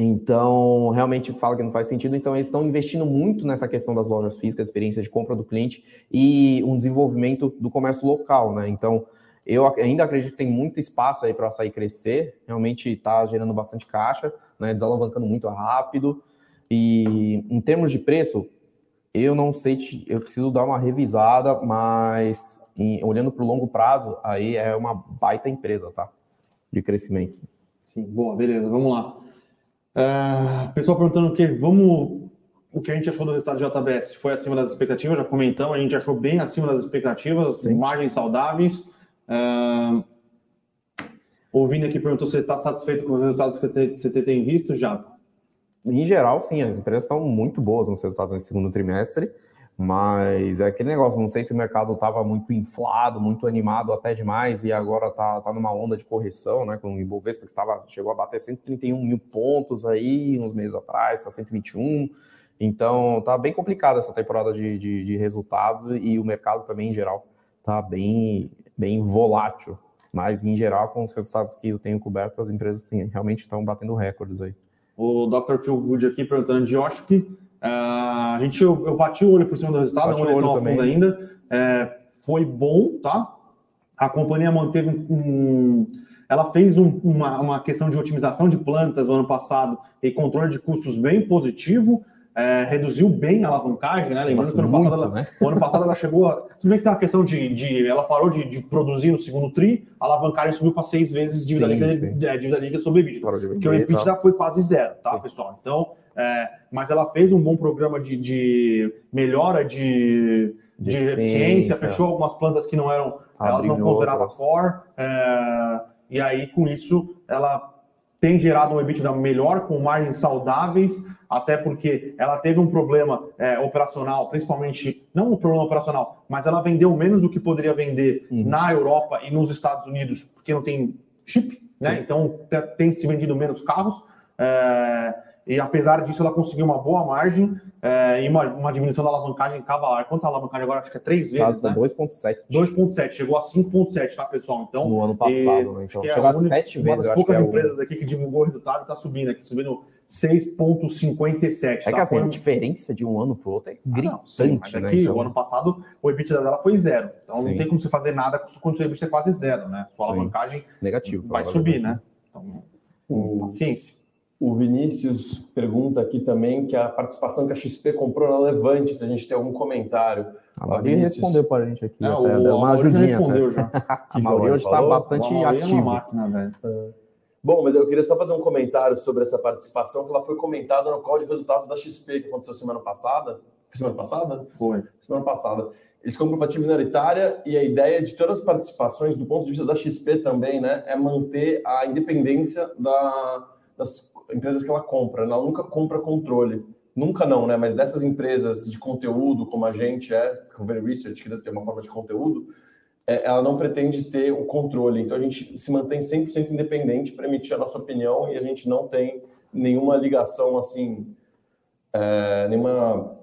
Então, realmente fala que não faz sentido. Então, eles estão investindo muito nessa questão das lojas físicas, experiência de compra do cliente e um desenvolvimento do comércio local, né? Então, eu ainda acredito que tem muito espaço aí para sair crescer. Realmente está gerando bastante caixa, né? Desalavancando muito rápido. E em termos de preço, eu não sei, eu preciso dar uma revisada, mas em- olhando para o longo prazo, aí é uma baita empresa, tá? De crescimento. Sim, boa, beleza, vamos lá. É, pessoal perguntando o que vamos. O que a gente achou do resultado de JBS foi acima das expectativas, já comentamos, a gente achou bem acima das expectativas, Sim. margens saudáveis. É, o Vini aqui perguntou se você está satisfeito com os resultados que você tem visto já. Em geral, sim, as empresas estão muito boas nos resultados nesse segundo trimestre. Mas é aquele negócio, não sei se o mercado estava muito inflado, muito animado até demais, e agora está tá numa onda de correção, né? Com o Ibovespa que estava, chegou a bater 131 mil pontos aí uns meses atrás, está 121. Então tá bem complicada essa temporada de, de, de, resultados e o mercado também em geral tá bem, bem volátil. Mas em geral, com os resultados que eu tenho coberto, as empresas têm, realmente estão batendo recordes aí. O Dr. Phil Good aqui perguntando de OSP Uh, a gente, eu, eu, bati o olho por cima do resultado, bati não olhei tão a fundo ainda. É, foi bom, tá? A companhia manteve um. Ela fez um, uma, uma questão de otimização de plantas no ano passado e controle de custos bem positivo. É, reduziu bem a alavancagem, né? Lembrando Nossa, que ano muito, passado, ela, né? o ano passado ela chegou a. Tudo bem que tem uma questão de. de ela parou de, de, produzir no segundo TRI, a alavancagem subiu para seis vezes dívida líquida, dívida líquida sobre EBITDA. Porque o EBITDA foi quase zero, tá, sim. pessoal? Então, é, mas ela fez um bom programa de, de melhora de, de, de eficiência, fechou algumas plantas que não eram, ela não considerava core, é, e aí com isso ela tem gerado um EBITDA melhor, com margens saudáveis, até porque ela teve um problema é, operacional, principalmente, não um problema operacional, mas ela vendeu menos do que poderia vender uhum. na Europa e nos Estados Unidos, porque não tem chip, né? Sim. Então tem se vendido menos carros. É, e apesar disso, ela conseguiu uma boa margem é, e uma, uma, diminuição da alavancagem cavalar. Quanto a alavancagem agora? Acho que é três vezes. Tá, né? 2,7. 2,7. Chegou a 5,7, tá, pessoal? Então, no ano passado, né? Então, chegou é a sete vezes. Uma das poucas é empresas aqui que divulgou o resultado está subindo aqui, subindo 6,57. É tá? que assim, Foi... a diferença de um ano para o outro é gritante. Ah, não, sim, mas aqui, é né? então... o ano passado, o EBITDA dela foi zero. Então, sim. não tem como você fazer nada quando o seu EBITDA é quase zero, né? Sua alavancagem Negativo, vai subir, né? Então, o... paciência. O Vinícius pergunta aqui também que a participação que a XP comprou na Levante, se a gente tem algum comentário. A Mauri respondeu para a gente aqui, é, até, o, deu uma ajudinha. Respondeu já. a Mauri hoje está bastante ativa. Máquina, velho. É. Bom, mas eu queria só fazer um comentário sobre essa participação, que ela foi comentada no call de resultados da XP, que aconteceu semana passada. Semana passada? Foi. Semana passada. Eles compram fatia minoritária e a ideia de todas as participações, do ponto de vista da XP também, né, é manter a independência da, das empresas que ela compra, ela nunca compra controle. Nunca não, né? Mas dessas empresas de conteúdo, como a gente é, o Very Research, que tem uma forma de conteúdo, é, ela não pretende ter o controle. Então a gente se mantém 100% independente para emitir a nossa opinião e a gente não tem nenhuma ligação assim, é, nenhuma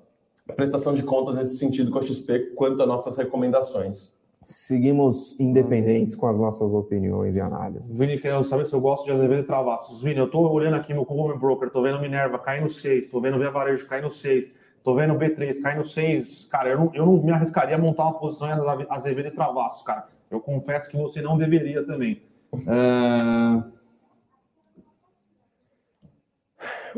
prestação de contas nesse sentido com a XP quanto às nossas recomendações. Seguimos independentes com as nossas opiniões e análises. Vini, quer saber se eu gosto de Azevedo e Travassos. Vini, eu estou olhando aqui meu home broker, estou vendo Minerva cair no 6, estou vendo Via Varejo cair no 6, estou vendo B3 cair no 6. Cara, eu não, eu não me arriscaria a montar uma posição em Azevedo e Travassos, cara. Eu confesso que você não deveria também. É...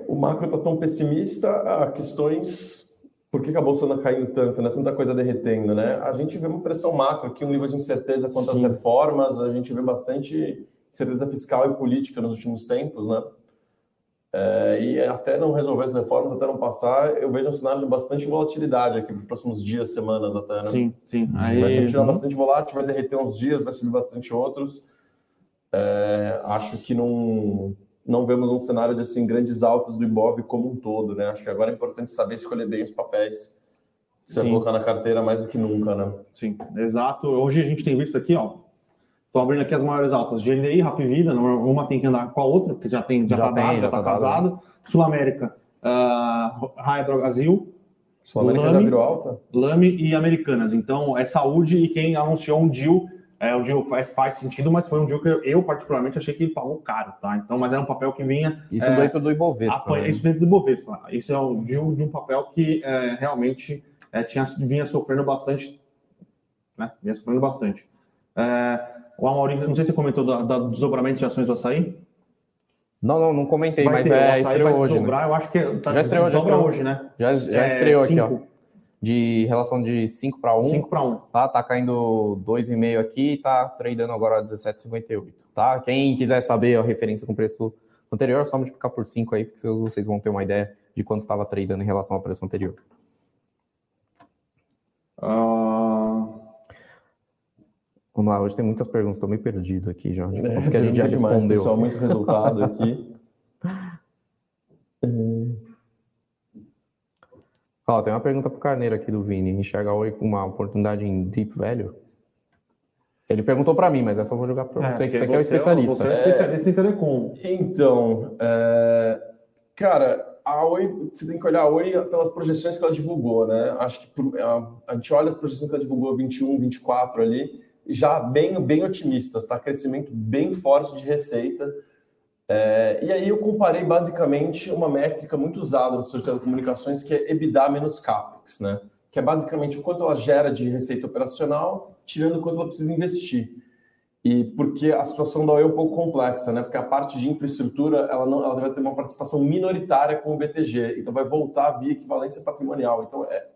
O macro está tão pessimista, há questões por que, que a bolsa anda caindo tanto, né? Tanta coisa derretendo, né? A gente vê uma pressão macro aqui, um nível de incerteza quanto Sim. às reformas, a gente vê bastante incerteza fiscal e política nos últimos tempos, né? É, e até não resolver as reformas, até não passar, eu vejo um cenário de bastante volatilidade aqui para os próximos dias, semanas até, né? Sim, sim. Aí, vai continuar uhum. bastante volátil, vai derreter uns dias, vai subir bastante outros. É, acho que não não vemos um cenário de assim, grandes altas do Ibov como um todo, né? Acho que agora é importante saber escolher bem os papéis. Se colocar na carteira mais do que nunca, né? Sim, exato. Hoje a gente tem visto aqui, ó. Estou abrindo aqui as maiores altas. GNDI, Rap Vida, uma tem que andar com a outra, porque já tem, já, já tá tem, dado, já, já tá, tá casado. Dado. Sul América, uh, Raia Drogazil. Sul América Lame, já virou alta? Lame e Americanas. Então é saúde e quem anunciou um deal é, o deal faz, faz sentido, mas foi um deal que eu, eu, particularmente achei que ele pagou caro, tá? Então, mas era um papel que vinha. Isso é, dentro do Ibovespa. né? Isso dentro do Ibovespa. Isso é um deal de um papel que é, realmente é, tinha, vinha sofrendo bastante. Né? Vinha sofrendo bastante. É, o Amaury, não sei se você comentou da, da desdobramento de ações do açaí. Não, não, não comentei, vai mas ter, é estreou hoje. Né? Eu acho que tá, já estreou, já estreou. hoje, né? Já, já é, estreou aqui, ó de relação de 5 para 1. 5 para 1. Tá, tá caindo 2,5 aqui e tá tradando agora 17,58. Tá? Quem quiser saber a referência com o preço anterior, é só multiplicar por 5 aí, porque vocês vão ter uma ideia de quanto estava tradando em relação ao preço anterior. Uh... Vamos lá, hoje tem muitas perguntas, estou meio perdido aqui, Jorge. É, que a gente já demais, respondeu. Pessoal, muito resultado aqui. Ó, tem uma pergunta pro Carneiro aqui do Vini. Enxerga Oi com uma oportunidade em Deep Value? Ele perguntou para mim, mas essa eu vou jogar para você, que você, que é o especialista. Você é especialista em telecom. Então, é... cara, a Oi, você tem que olhar a Oi pelas projeções que ela divulgou, né? Acho que a gente olha as projeções que ela divulgou 21, 24 ali, já bem, bem otimistas, tá? Crescimento bem forte de receita. É... e aí eu comparei basicamente uma métrica muito usada no setor de telecomunicações, que é EBITDA menos CAPEX, né? Que é basicamente o quanto ela gera de receita operacional tirando quanto ela precisa investir. E porque a situação da Oi é um pouco complexa, né? Porque a parte de infraestrutura ela não, ela deve ter uma participação minoritária com o BTG, então vai voltar via equivalência patrimonial. Então é,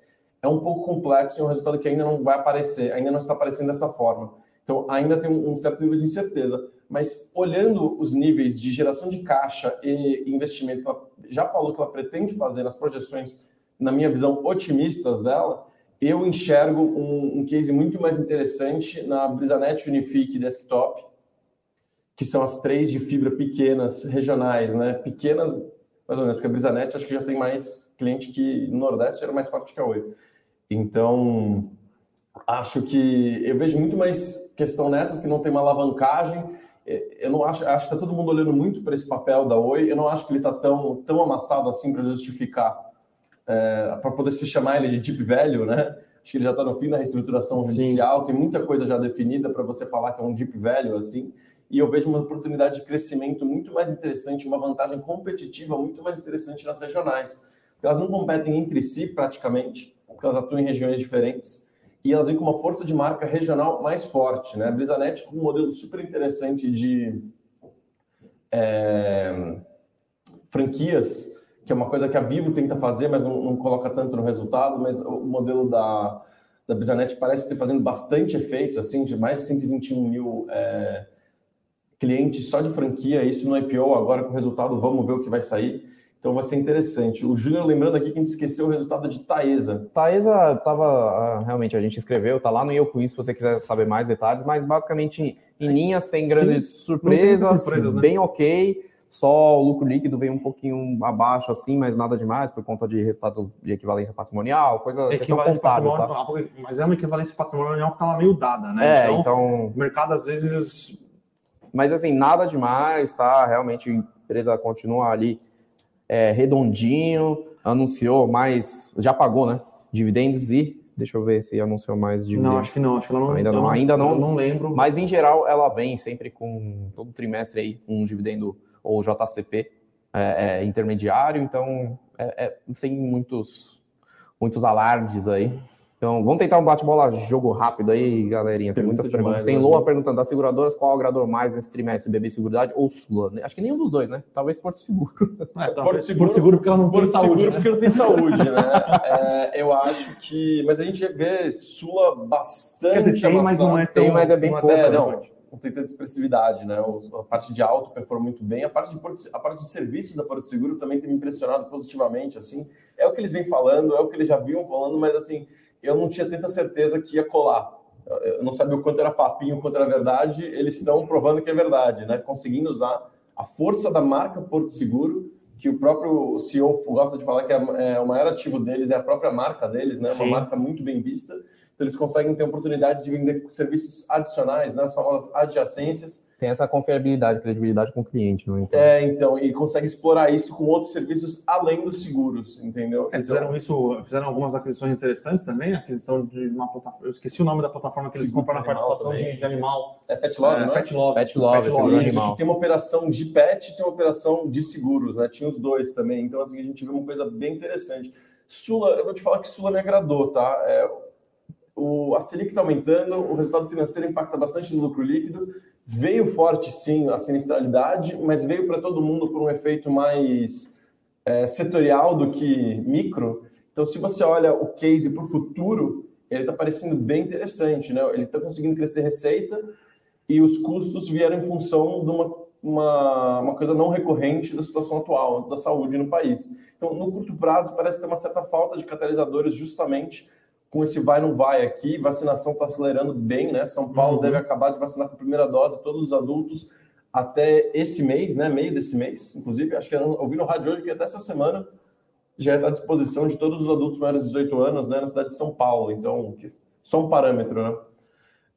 é um pouco complexo e é um resultado que ainda não vai aparecer, ainda não está aparecendo dessa forma. Então ainda tem um, certo nível de incerteza. Mas olhando os níveis de geração de caixa e investimento que ela já falou que ela pretende fazer nas projeções, na minha visão, otimistas dela, eu enxergo um, um case muito mais interessante na Brisanet Unifique Desktop, que são as três de fibra pequenas, regionais, né? Pequenas, mais ou menos, porque a Brisanet acho que já tem mais cliente que no Nordeste era mais forte que a Oi. Então, acho que eu vejo muito mais questão nessas que não tem uma alavancagem. Eu não acho, acho que está todo mundo olhando muito para esse papel da Oi. Eu não acho que ele está tão, tão amassado assim para justificar é, para poder se chamar ele de deep value, né? Acho que ele já está no fim da reestruturação judicial, tem muita coisa já definida para você falar que é um deep value, assim. E eu vejo uma oportunidade de crescimento muito mais interessante, uma vantagem competitiva muito mais interessante nas regionais. Elas não competem entre si praticamente, porque elas atuam em regiões diferentes. E elas vêm com uma força de marca regional mais forte, né? A Brisanet com um modelo super interessante de é, franquias que é uma coisa que a Vivo tenta fazer, mas não, não coloca tanto no resultado, mas o modelo da, da Bizanet parece ter fazendo bastante efeito, assim, de mais de 121 mil é, clientes só de franquia, isso no IPO, agora com o resultado, vamos ver o que vai sair. Então vai ser interessante. O Júnior lembrando aqui que a gente esqueceu o resultado de Taesa. Taesa estava, ah, realmente, a gente escreveu, tá lá no Eu Com Isso, se você quiser saber mais detalhes, mas basicamente em linha, sem grandes Sim, surpresas, surpresas né? bem ok. Só o lucro líquido veio um pouquinho abaixo, assim, mas nada demais, por conta de resultado de equivalência patrimonial, coisa equivalência contábil, tá? Mas é uma equivalência patrimonial que estava meio dada, né? É, então, então, O mercado, às vezes... Mas, assim, nada demais, tá? Realmente, a empresa continua ali é, redondinho, anunciou mais... Já pagou, né? Dividendos e Deixa eu ver se anunciou mais dividendos. Não, acho que não, acho que ela não. Ainda não, ainda não. não lembro. Mas em geral ela vem sempre com todo trimestre aí um dividendo ou JCP é, é, intermediário, então é, é, sem muitos, muitos alardes aí. Então, vamos tentar um bate-bola jogo rápido aí, galerinha. Tem, muitas perguntas. Demais, Tem Loa perguntando das seguradoras qual agradou mais nesse trimestre, BB Seguridade ou Sula? Acho que nenhum dos dois, né? Talvez Porto Seguro. É, Porto Seguro, Porto Seguro porque ela não Porto tem saúde. Seguro né? porque não tem saúde, né? é, eu acho que. Mas a gente vê Sula bastante. Quer dizer, tem, mas não é tão. Tem, mas é bem pouco. É, não não tem tanta expressividade, né? A parte de alto performa muito bem, a parte de Porto, a parte de serviços da Porto Seguro também tem me impressionado positivamente, assim. É o que eles vêm falando, é o que eles já vinham falando, mas assim, eu não tinha tanta certeza que ia colar. Eu não sabia o quanto era papinho, o quanto era verdade. Eles estão provando que é verdade, né? Conseguindo usar a força da marca Porto Seguro, que o próprio CEO gosta de falar que é, é o maior ativo deles é a própria marca deles, né? Sim. Uma marca muito bem vista então, eles conseguem ter oportunidades de vender serviços adicionais, né, as famosas adjacências. Tem essa confiabilidade, credibilidade com o cliente, não é? Então, é, então, e consegue explorar isso com outros serviços além dos seguros, entendeu? É, fizeram então, isso, fizeram algumas aquisições interessantes também, aquisição de uma plataforma, eu esqueci o nome da plataforma que eles compraram na participação de, de, animal. É Pet Love, é, não é? Pet Love. Pet Love, Pet Love, animal. Tem uma operação de pet tem uma operação de seguros, né? Tinha os dois também, então assim, a gente viu uma coisa bem interessante. Sula, eu vou te falar que Sula me agradou, tá? É, o, a Selic está aumentando, o resultado financeiro impacta bastante no lucro líquido. Veio forte, sim, a sinistralidade, mas veio para todo mundo por um efeito mais é, setorial do que micro. Então, se você olha o case para o futuro, ele está parecendo bem interessante. Né? Ele está conseguindo crescer receita e os custos vieram em função de uma, uma, uma coisa não recorrente da situação atual da saúde no país. Então, no curto prazo, parece ter uma certa falta de catalisadores justamente com esse vai não vai aqui, vacinação está acelerando bem, né? São Paulo uhum. deve acabar de vacinar com a primeira dose todos os adultos até esse mês, né? Meio desse mês, inclusive, acho que eu ouvi no rádio hoje que até essa semana já está à disposição de todos os adultos maiores de 18 anos né, na cidade de São Paulo. Então, só um parâmetro, né?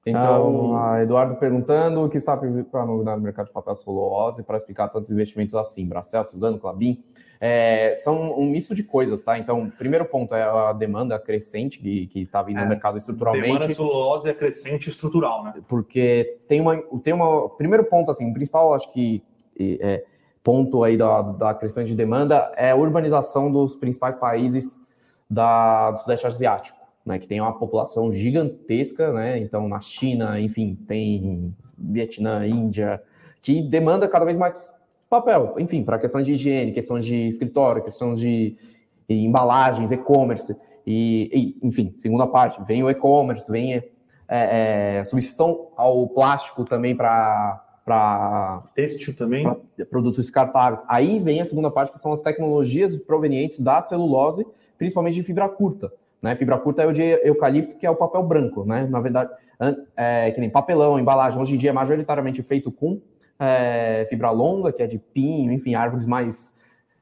Então, a Eduardo perguntando o que está para novidade no mercado de papel celulose para explicar tantos investimentos assim. Bracel, Suzano, Clabin. É, são um misto de coisas, tá? Então, primeiro ponto é a demanda crescente que está vindo é, no mercado estruturalmente. Demanda de celulose é crescente estrutural, né? Porque tem uma, tem uma. Primeiro ponto, assim, o principal, acho que é, ponto aí da, da crescimento de demanda é a urbanização dos principais países da, do Sudeste Asiático né, que tem uma população gigantesca, né? Então, na China, enfim, tem Vietnã, Índia, que demanda cada vez mais papel, enfim, para questões de higiene, questões de escritório, questões de embalagens, e-commerce, e, e, enfim, segunda parte, vem o e-commerce, vem é, é, substituição ao plástico também para para têxtil também, produtos descartáveis. Aí vem a segunda parte, que são as tecnologias provenientes da celulose, principalmente de fibra curta. Né? Fibra curta é o de eucalipto, que é o papel branco, né? Na verdade, é, que nem papelão, embalagem, hoje em dia é majoritariamente feito com é, fibra longa, que é de pinho, enfim, árvores mais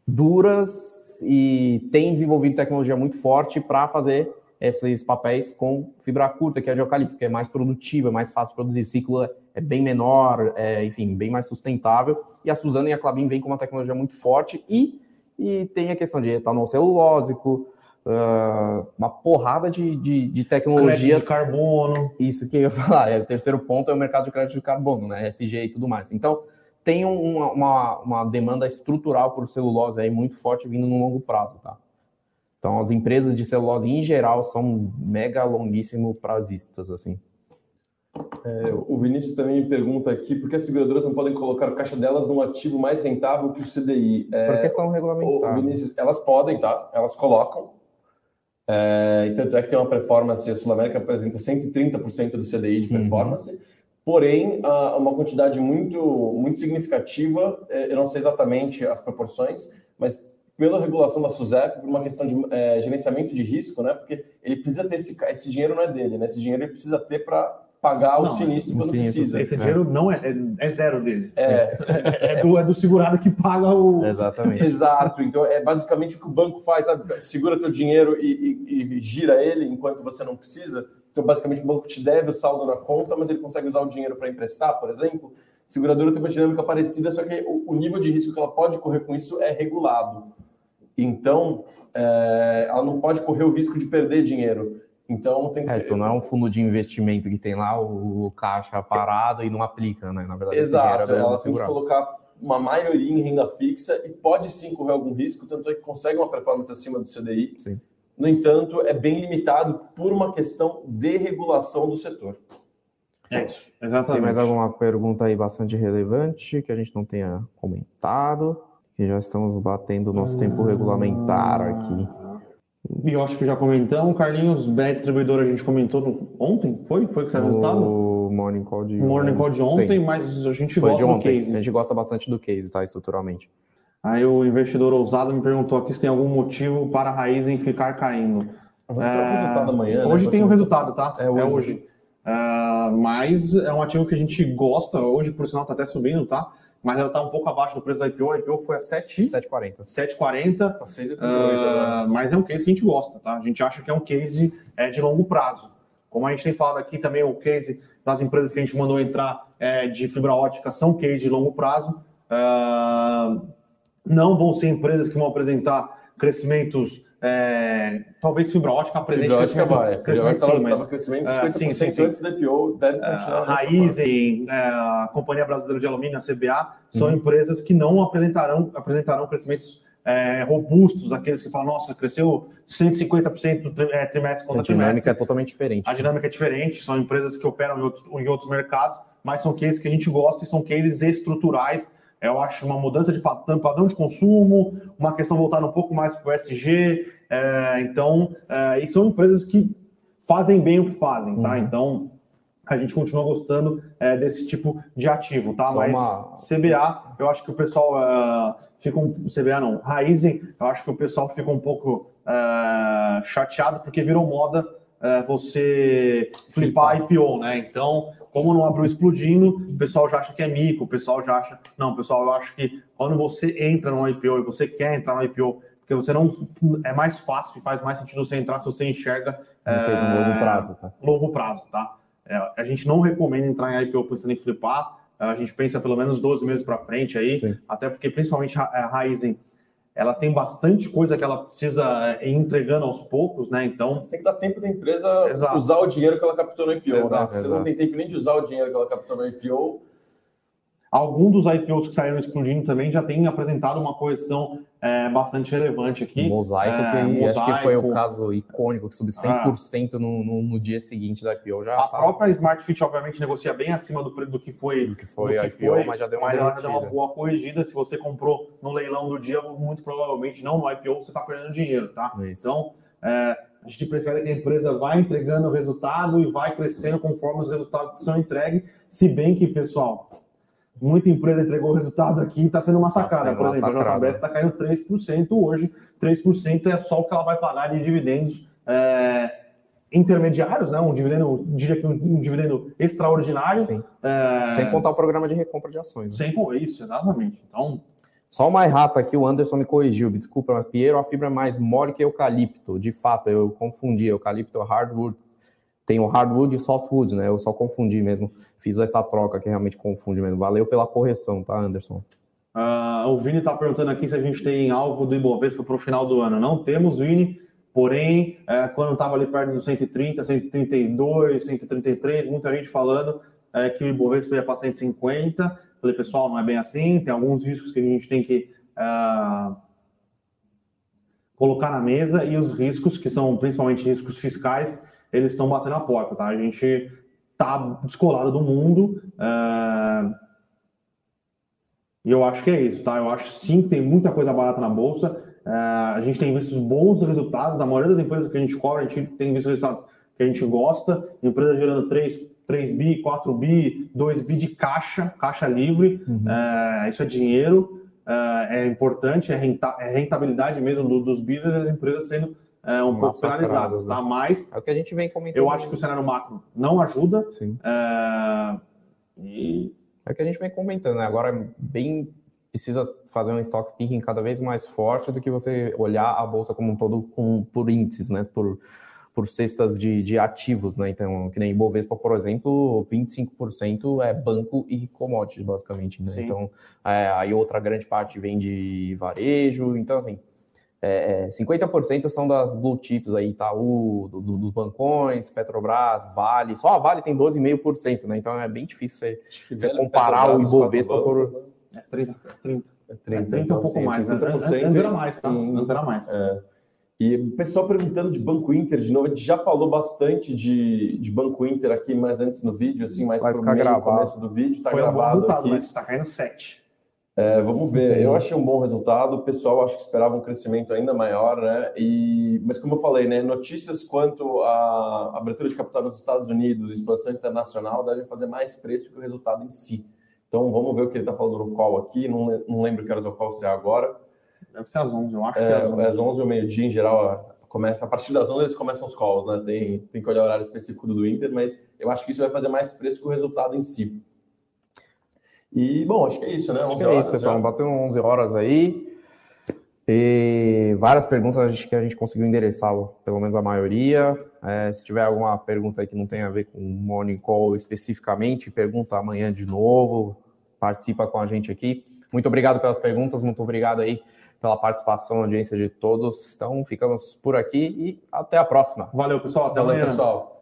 duras e tem desenvolvido tecnologia muito forte para fazer esses papéis com fibra curta, que é de eucalipto, que é mais produtiva, mais fácil de produzir, o ciclo é bem menor, é, enfim, bem mais sustentável. E a Suzana e a Clabin vêm com uma tecnologia muito forte e, e tem a questão de etanol celulósico, uh, uma porrada de, de, de tecnologias. Crédito de carbono. Isso que eu ia falar. É, o terceiro ponto é o mercado de crédito de carbono, né? SG e tudo mais. Então, tem uma, uma, uma demanda estrutural por celulose aí muito forte vindo no longo prazo, tá? Então, as empresas de celulose em geral são mega longuíssimo prazistas, assim. É, o Vinícius também me pergunta aqui por que as seguradoras não podem colocar a caixa delas num ativo mais rentável que o CDI? É, por questão regulamentar. O Vinícius, elas podem, tá? Elas colocam, é, e tanto é que tem uma performance, a Sul América apresenta 130% do CDI de uhum. performance, uhum. porém, uma quantidade muito, muito significativa, é, eu não sei exatamente as proporções, mas pela regulação da SUSEP, por uma questão de é, gerenciamento de risco, né? Porque ele precisa ter esse, esse dinheiro não é dele, né? Esse dinheiro ele precisa ter para pagar não, o sinistro quando sinistro, precisa. Esse dinheiro não é, é, é zero dele. É, é, do, é do segurado que paga o. Exatamente. Exato. Então é basicamente o que o banco faz, sabe? Segura teu dinheiro e, e, e, gira ele enquanto você não precisa. Então, basicamente, o banco te deve o saldo na conta, mas ele consegue usar o dinheiro para emprestar, por exemplo. A seguradora tem uma dinâmica parecida, só que o, o, nível de risco que ela pode correr com isso é regulado. Então, é, ela não pode correr o risco de perder dinheiro. Então tem que é, ser. Tipo, não é um fundo de investimento que tem lá o, caixa parado e não aplica, né? Na verdade, Exato, é ela tem que colocar uma maioria em renda fixa e pode sim correr algum risco, tanto é que consegue uma performance acima do CDI. Sim. No entanto, é bem limitado por uma questão de regulação do setor. É isso, exatamente. Tem mais alguma pergunta aí bastante relevante que a gente não tenha comentado? Que já estamos batendo o nosso tempo regulamentar aqui. Biosp já comentamos, Carlinhos, Bé Distribuidor a gente comentou no... ontem, foi? Foi que saiu o resultado? O Morning Call de Morning Call de ontem, Tem. mas a gente foi gosta do case. A gente gosta bastante do case, tá? Estruturalmente. Aí o investidor ousado me perguntou aqui se tem algum motivo para a raiz em ficar caindo. É... resultado amanhã, né? Hoje né? tem o resultado, tá? É hoje. É hoje. Uh, mas é um ativo que a gente gosta, hoje por sinal está até subindo, tá? Mas ela está um pouco abaixo do preço da IPO. A IPO foi a 7,40. 7,40. Tá 6,88. Uh, mas é um case que a gente gosta, tá? A gente acha que é um case é, de longo prazo. Como a gente tem falado aqui também, o case das empresas que a gente mandou entrar é, de fibra ótica são case de longo prazo. Uh, não vão ser empresas que vão apresentar crescimentos é, talvez fibra ótica apresente fibra ótica crescimento, vai. crescimento sim, mas crescimento uh, sim, sim, sim. antes da IPO deve é, continuar. Raiz e uh, a Companhia Brasileira de Alumínio, a CBA, são uhum. empresas que não apresentarão apresentarão crescimentos é, robustos, aqueles que falam, nossa, cresceu 150% é, trimestre contra trimestre. A dinâmica é totalmente diferente. A dinâmica é diferente, são empresas que operam em outros, em outros mercados, mas são cases que a gente gosta e são cases estruturais eu acho uma mudança de padrão de consumo, uma questão voltada um pouco mais para o SG. É, então, é, e são empresas que fazem bem o que fazem, tá? Uhum. Então, a gente continua gostando é, desse tipo de ativo, tá? Só Mas uma... CBA, eu acho que o pessoal uh, fica um. CBA não, Raizen, eu acho que o pessoal fica um pouco uh, chateado porque virou moda uh, você flipar IPO, né? Então, como não abriu explodindo, o pessoal já acha que é mico, o pessoal já acha. Não, pessoal, eu acho que quando você entra no IPO e você quer entrar no IPO porque você não é mais fácil e faz mais sentido você entrar se você enxerga é, longo prazo, tá? longo prazo, tá? É, a gente não recomenda entrar em IPO pensando em flipar, a gente pensa pelo menos 12 meses para frente aí, Sim. até porque principalmente a, a Raizen, ela tem bastante coisa que ela precisa é, ir entregando aos poucos, né? Então, Tem que dar tempo da empresa Exato. usar o dinheiro que ela captou no IPO, Exato, né? Se exato. não tem tempo nem de usar o dinheiro que ela captou no IPO, algum dos IPOs que saíram explodindo também já tem apresentado uma correção é, bastante relevante aqui. Mosaico, É, que acho que foi o Mosaico. caso icônico, que subiu 100% no, no, no dia seguinte da IPO. Já A tá própria Smart Fit, obviamente, negocia bem acima do, do que foi do que foi do a que IPO, foi, mas já deu uma mas ela deu uma boa corrigida. Se você comprou no leilão do dia, muito provavelmente não no IPO, você está perdendo dinheiro, tá? Isso. Então, é, a gente prefere que a empresa vá entregando o resultado e vai crescendo conforme os resultados são entregues. Se bem que, pessoal, muita empresa entregou o resultado aqui e está sendo massacrada. sendo Por exemplo, a massacrada. JBS está caindo 3% hoje. 3% é só o que ela vai pagar de dividendos é, intermediários, né? Um dividendo, diria que um, um dividendo extraordinário. É, Sem contar o programa de recompra de ações. né? sem isso, exatamente. Então, Só o mais rato aqui, o Anderson me corrigiu. Desculpa, mas Piero, a fibra é mais mole que eucalipto. De fato, eu confundi. Eucalipto é hardwood. Tem o hardwood e o softwood, né? Eu só confundi mesmo. Fiz essa troca que realmente confunde mesmo. Valeu pela correção, tá, Anderson? ah, o Vini está perguntando aqui se a gente tem alvo do Ibovespa para o final do ano. Não temos, Vini. Porém, é, quando estava ali perto dos 130, 132, 133, muita gente falando é, que o Ibovespa ia para 150. Falei, pessoal, não é bem assim. Tem alguns riscos que a gente tem que ah, colocar na mesa e os riscos, que são principalmente riscos fiscais, eles estão batendo a porta, tá? A gente tá descolado do mundo. ah, e eu acho que é isso, tá? Eu acho sim que tem muita coisa barata na bolsa. Ah, a gente tem visto bons resultados da maioria das empresas que a gente cobra, a gente tem visto resultados que a gente gosta. Empresa gerando 3, 3 bi, 4 bi, 2 bi de caixa, caixa livre. Ah, isso é dinheiro, é importante, é, renta- é rentabilidade mesmo do- dos business das empresas sendo ah, um pouco penalizadas, tá? Mas É o que a gente vem comentando. eu acho que o cenário macro não ajuda. Sim. ah, e É o que a gente vem comentando, né? Agora é bem precisa fazer um stock picking cada vez mais forte do que você olhar a bolsa como um todo com, por índices, né? Por, por cestas de, de ativos, né? Então, que nem Ibovespa, por exemplo, 25% é banco e commodities, basicamente, né? Sim. Então, é, aí outra grande parte vem de varejo. Então, assim, é, é, 50% são das blue chips aí, Itaú, do, do- dos bancões, Petrobras, Vale. Só a Vale tem 12,5%, né? Então é bem difícil você você comparar Petrobras, o Ibovespa por- né? é 30, 30. É É 30 então, um pouco assim, mais. né? 30% Antes era mais, tá? Antes era mais. E o pessoal perguntando de Banco Inter de novo, a gente já falou bastante de, de Banco Inter aqui, mais antes no vídeo, assim, mais Vai pro ficar meio, gravado. começo do vídeo, tá Foi bom gravado aqui. mas está caindo 7. É, vamos ver. Eu achei um bom resultado. O pessoal acho que esperava um crescimento ainda maior, né? E, mas como eu falei, né? Notícias quanto à abertura de capital nos Estados Unidos, expansão internacional, devem fazer mais preço que o resultado em si. Então vamos ver o que ele está falando no call aqui. Não, não lembro que horas é o call se é agora. Deve ser às 11, eu acho que É, é às 11. às 11 ou meio-dia, em geral, a- começa, a partir das 11 eles começam os calls, né? Tem, tem que olhar o horário específico do Inter, mas eu acho que isso vai fazer mais preço que o resultado em si. E, bom, acho que é isso, né? Acho 11 que é isso, pessoal. já. Bateu 11 horas aí. E várias perguntas a gente- que a gente conseguiu endereçar, pelo menos a maioria. É, se tiver alguma pergunta aí que não tem a ver com o Morning Call especificamente, pergunta amanhã de novo. Participa com a gente aqui. Muito obrigado pelas perguntas, muito obrigado aí pela participação, audiência de todos. Então, ficamos por aqui e até a próxima. Valeu, pessoal. Até Valeu, amanhã. pessoal.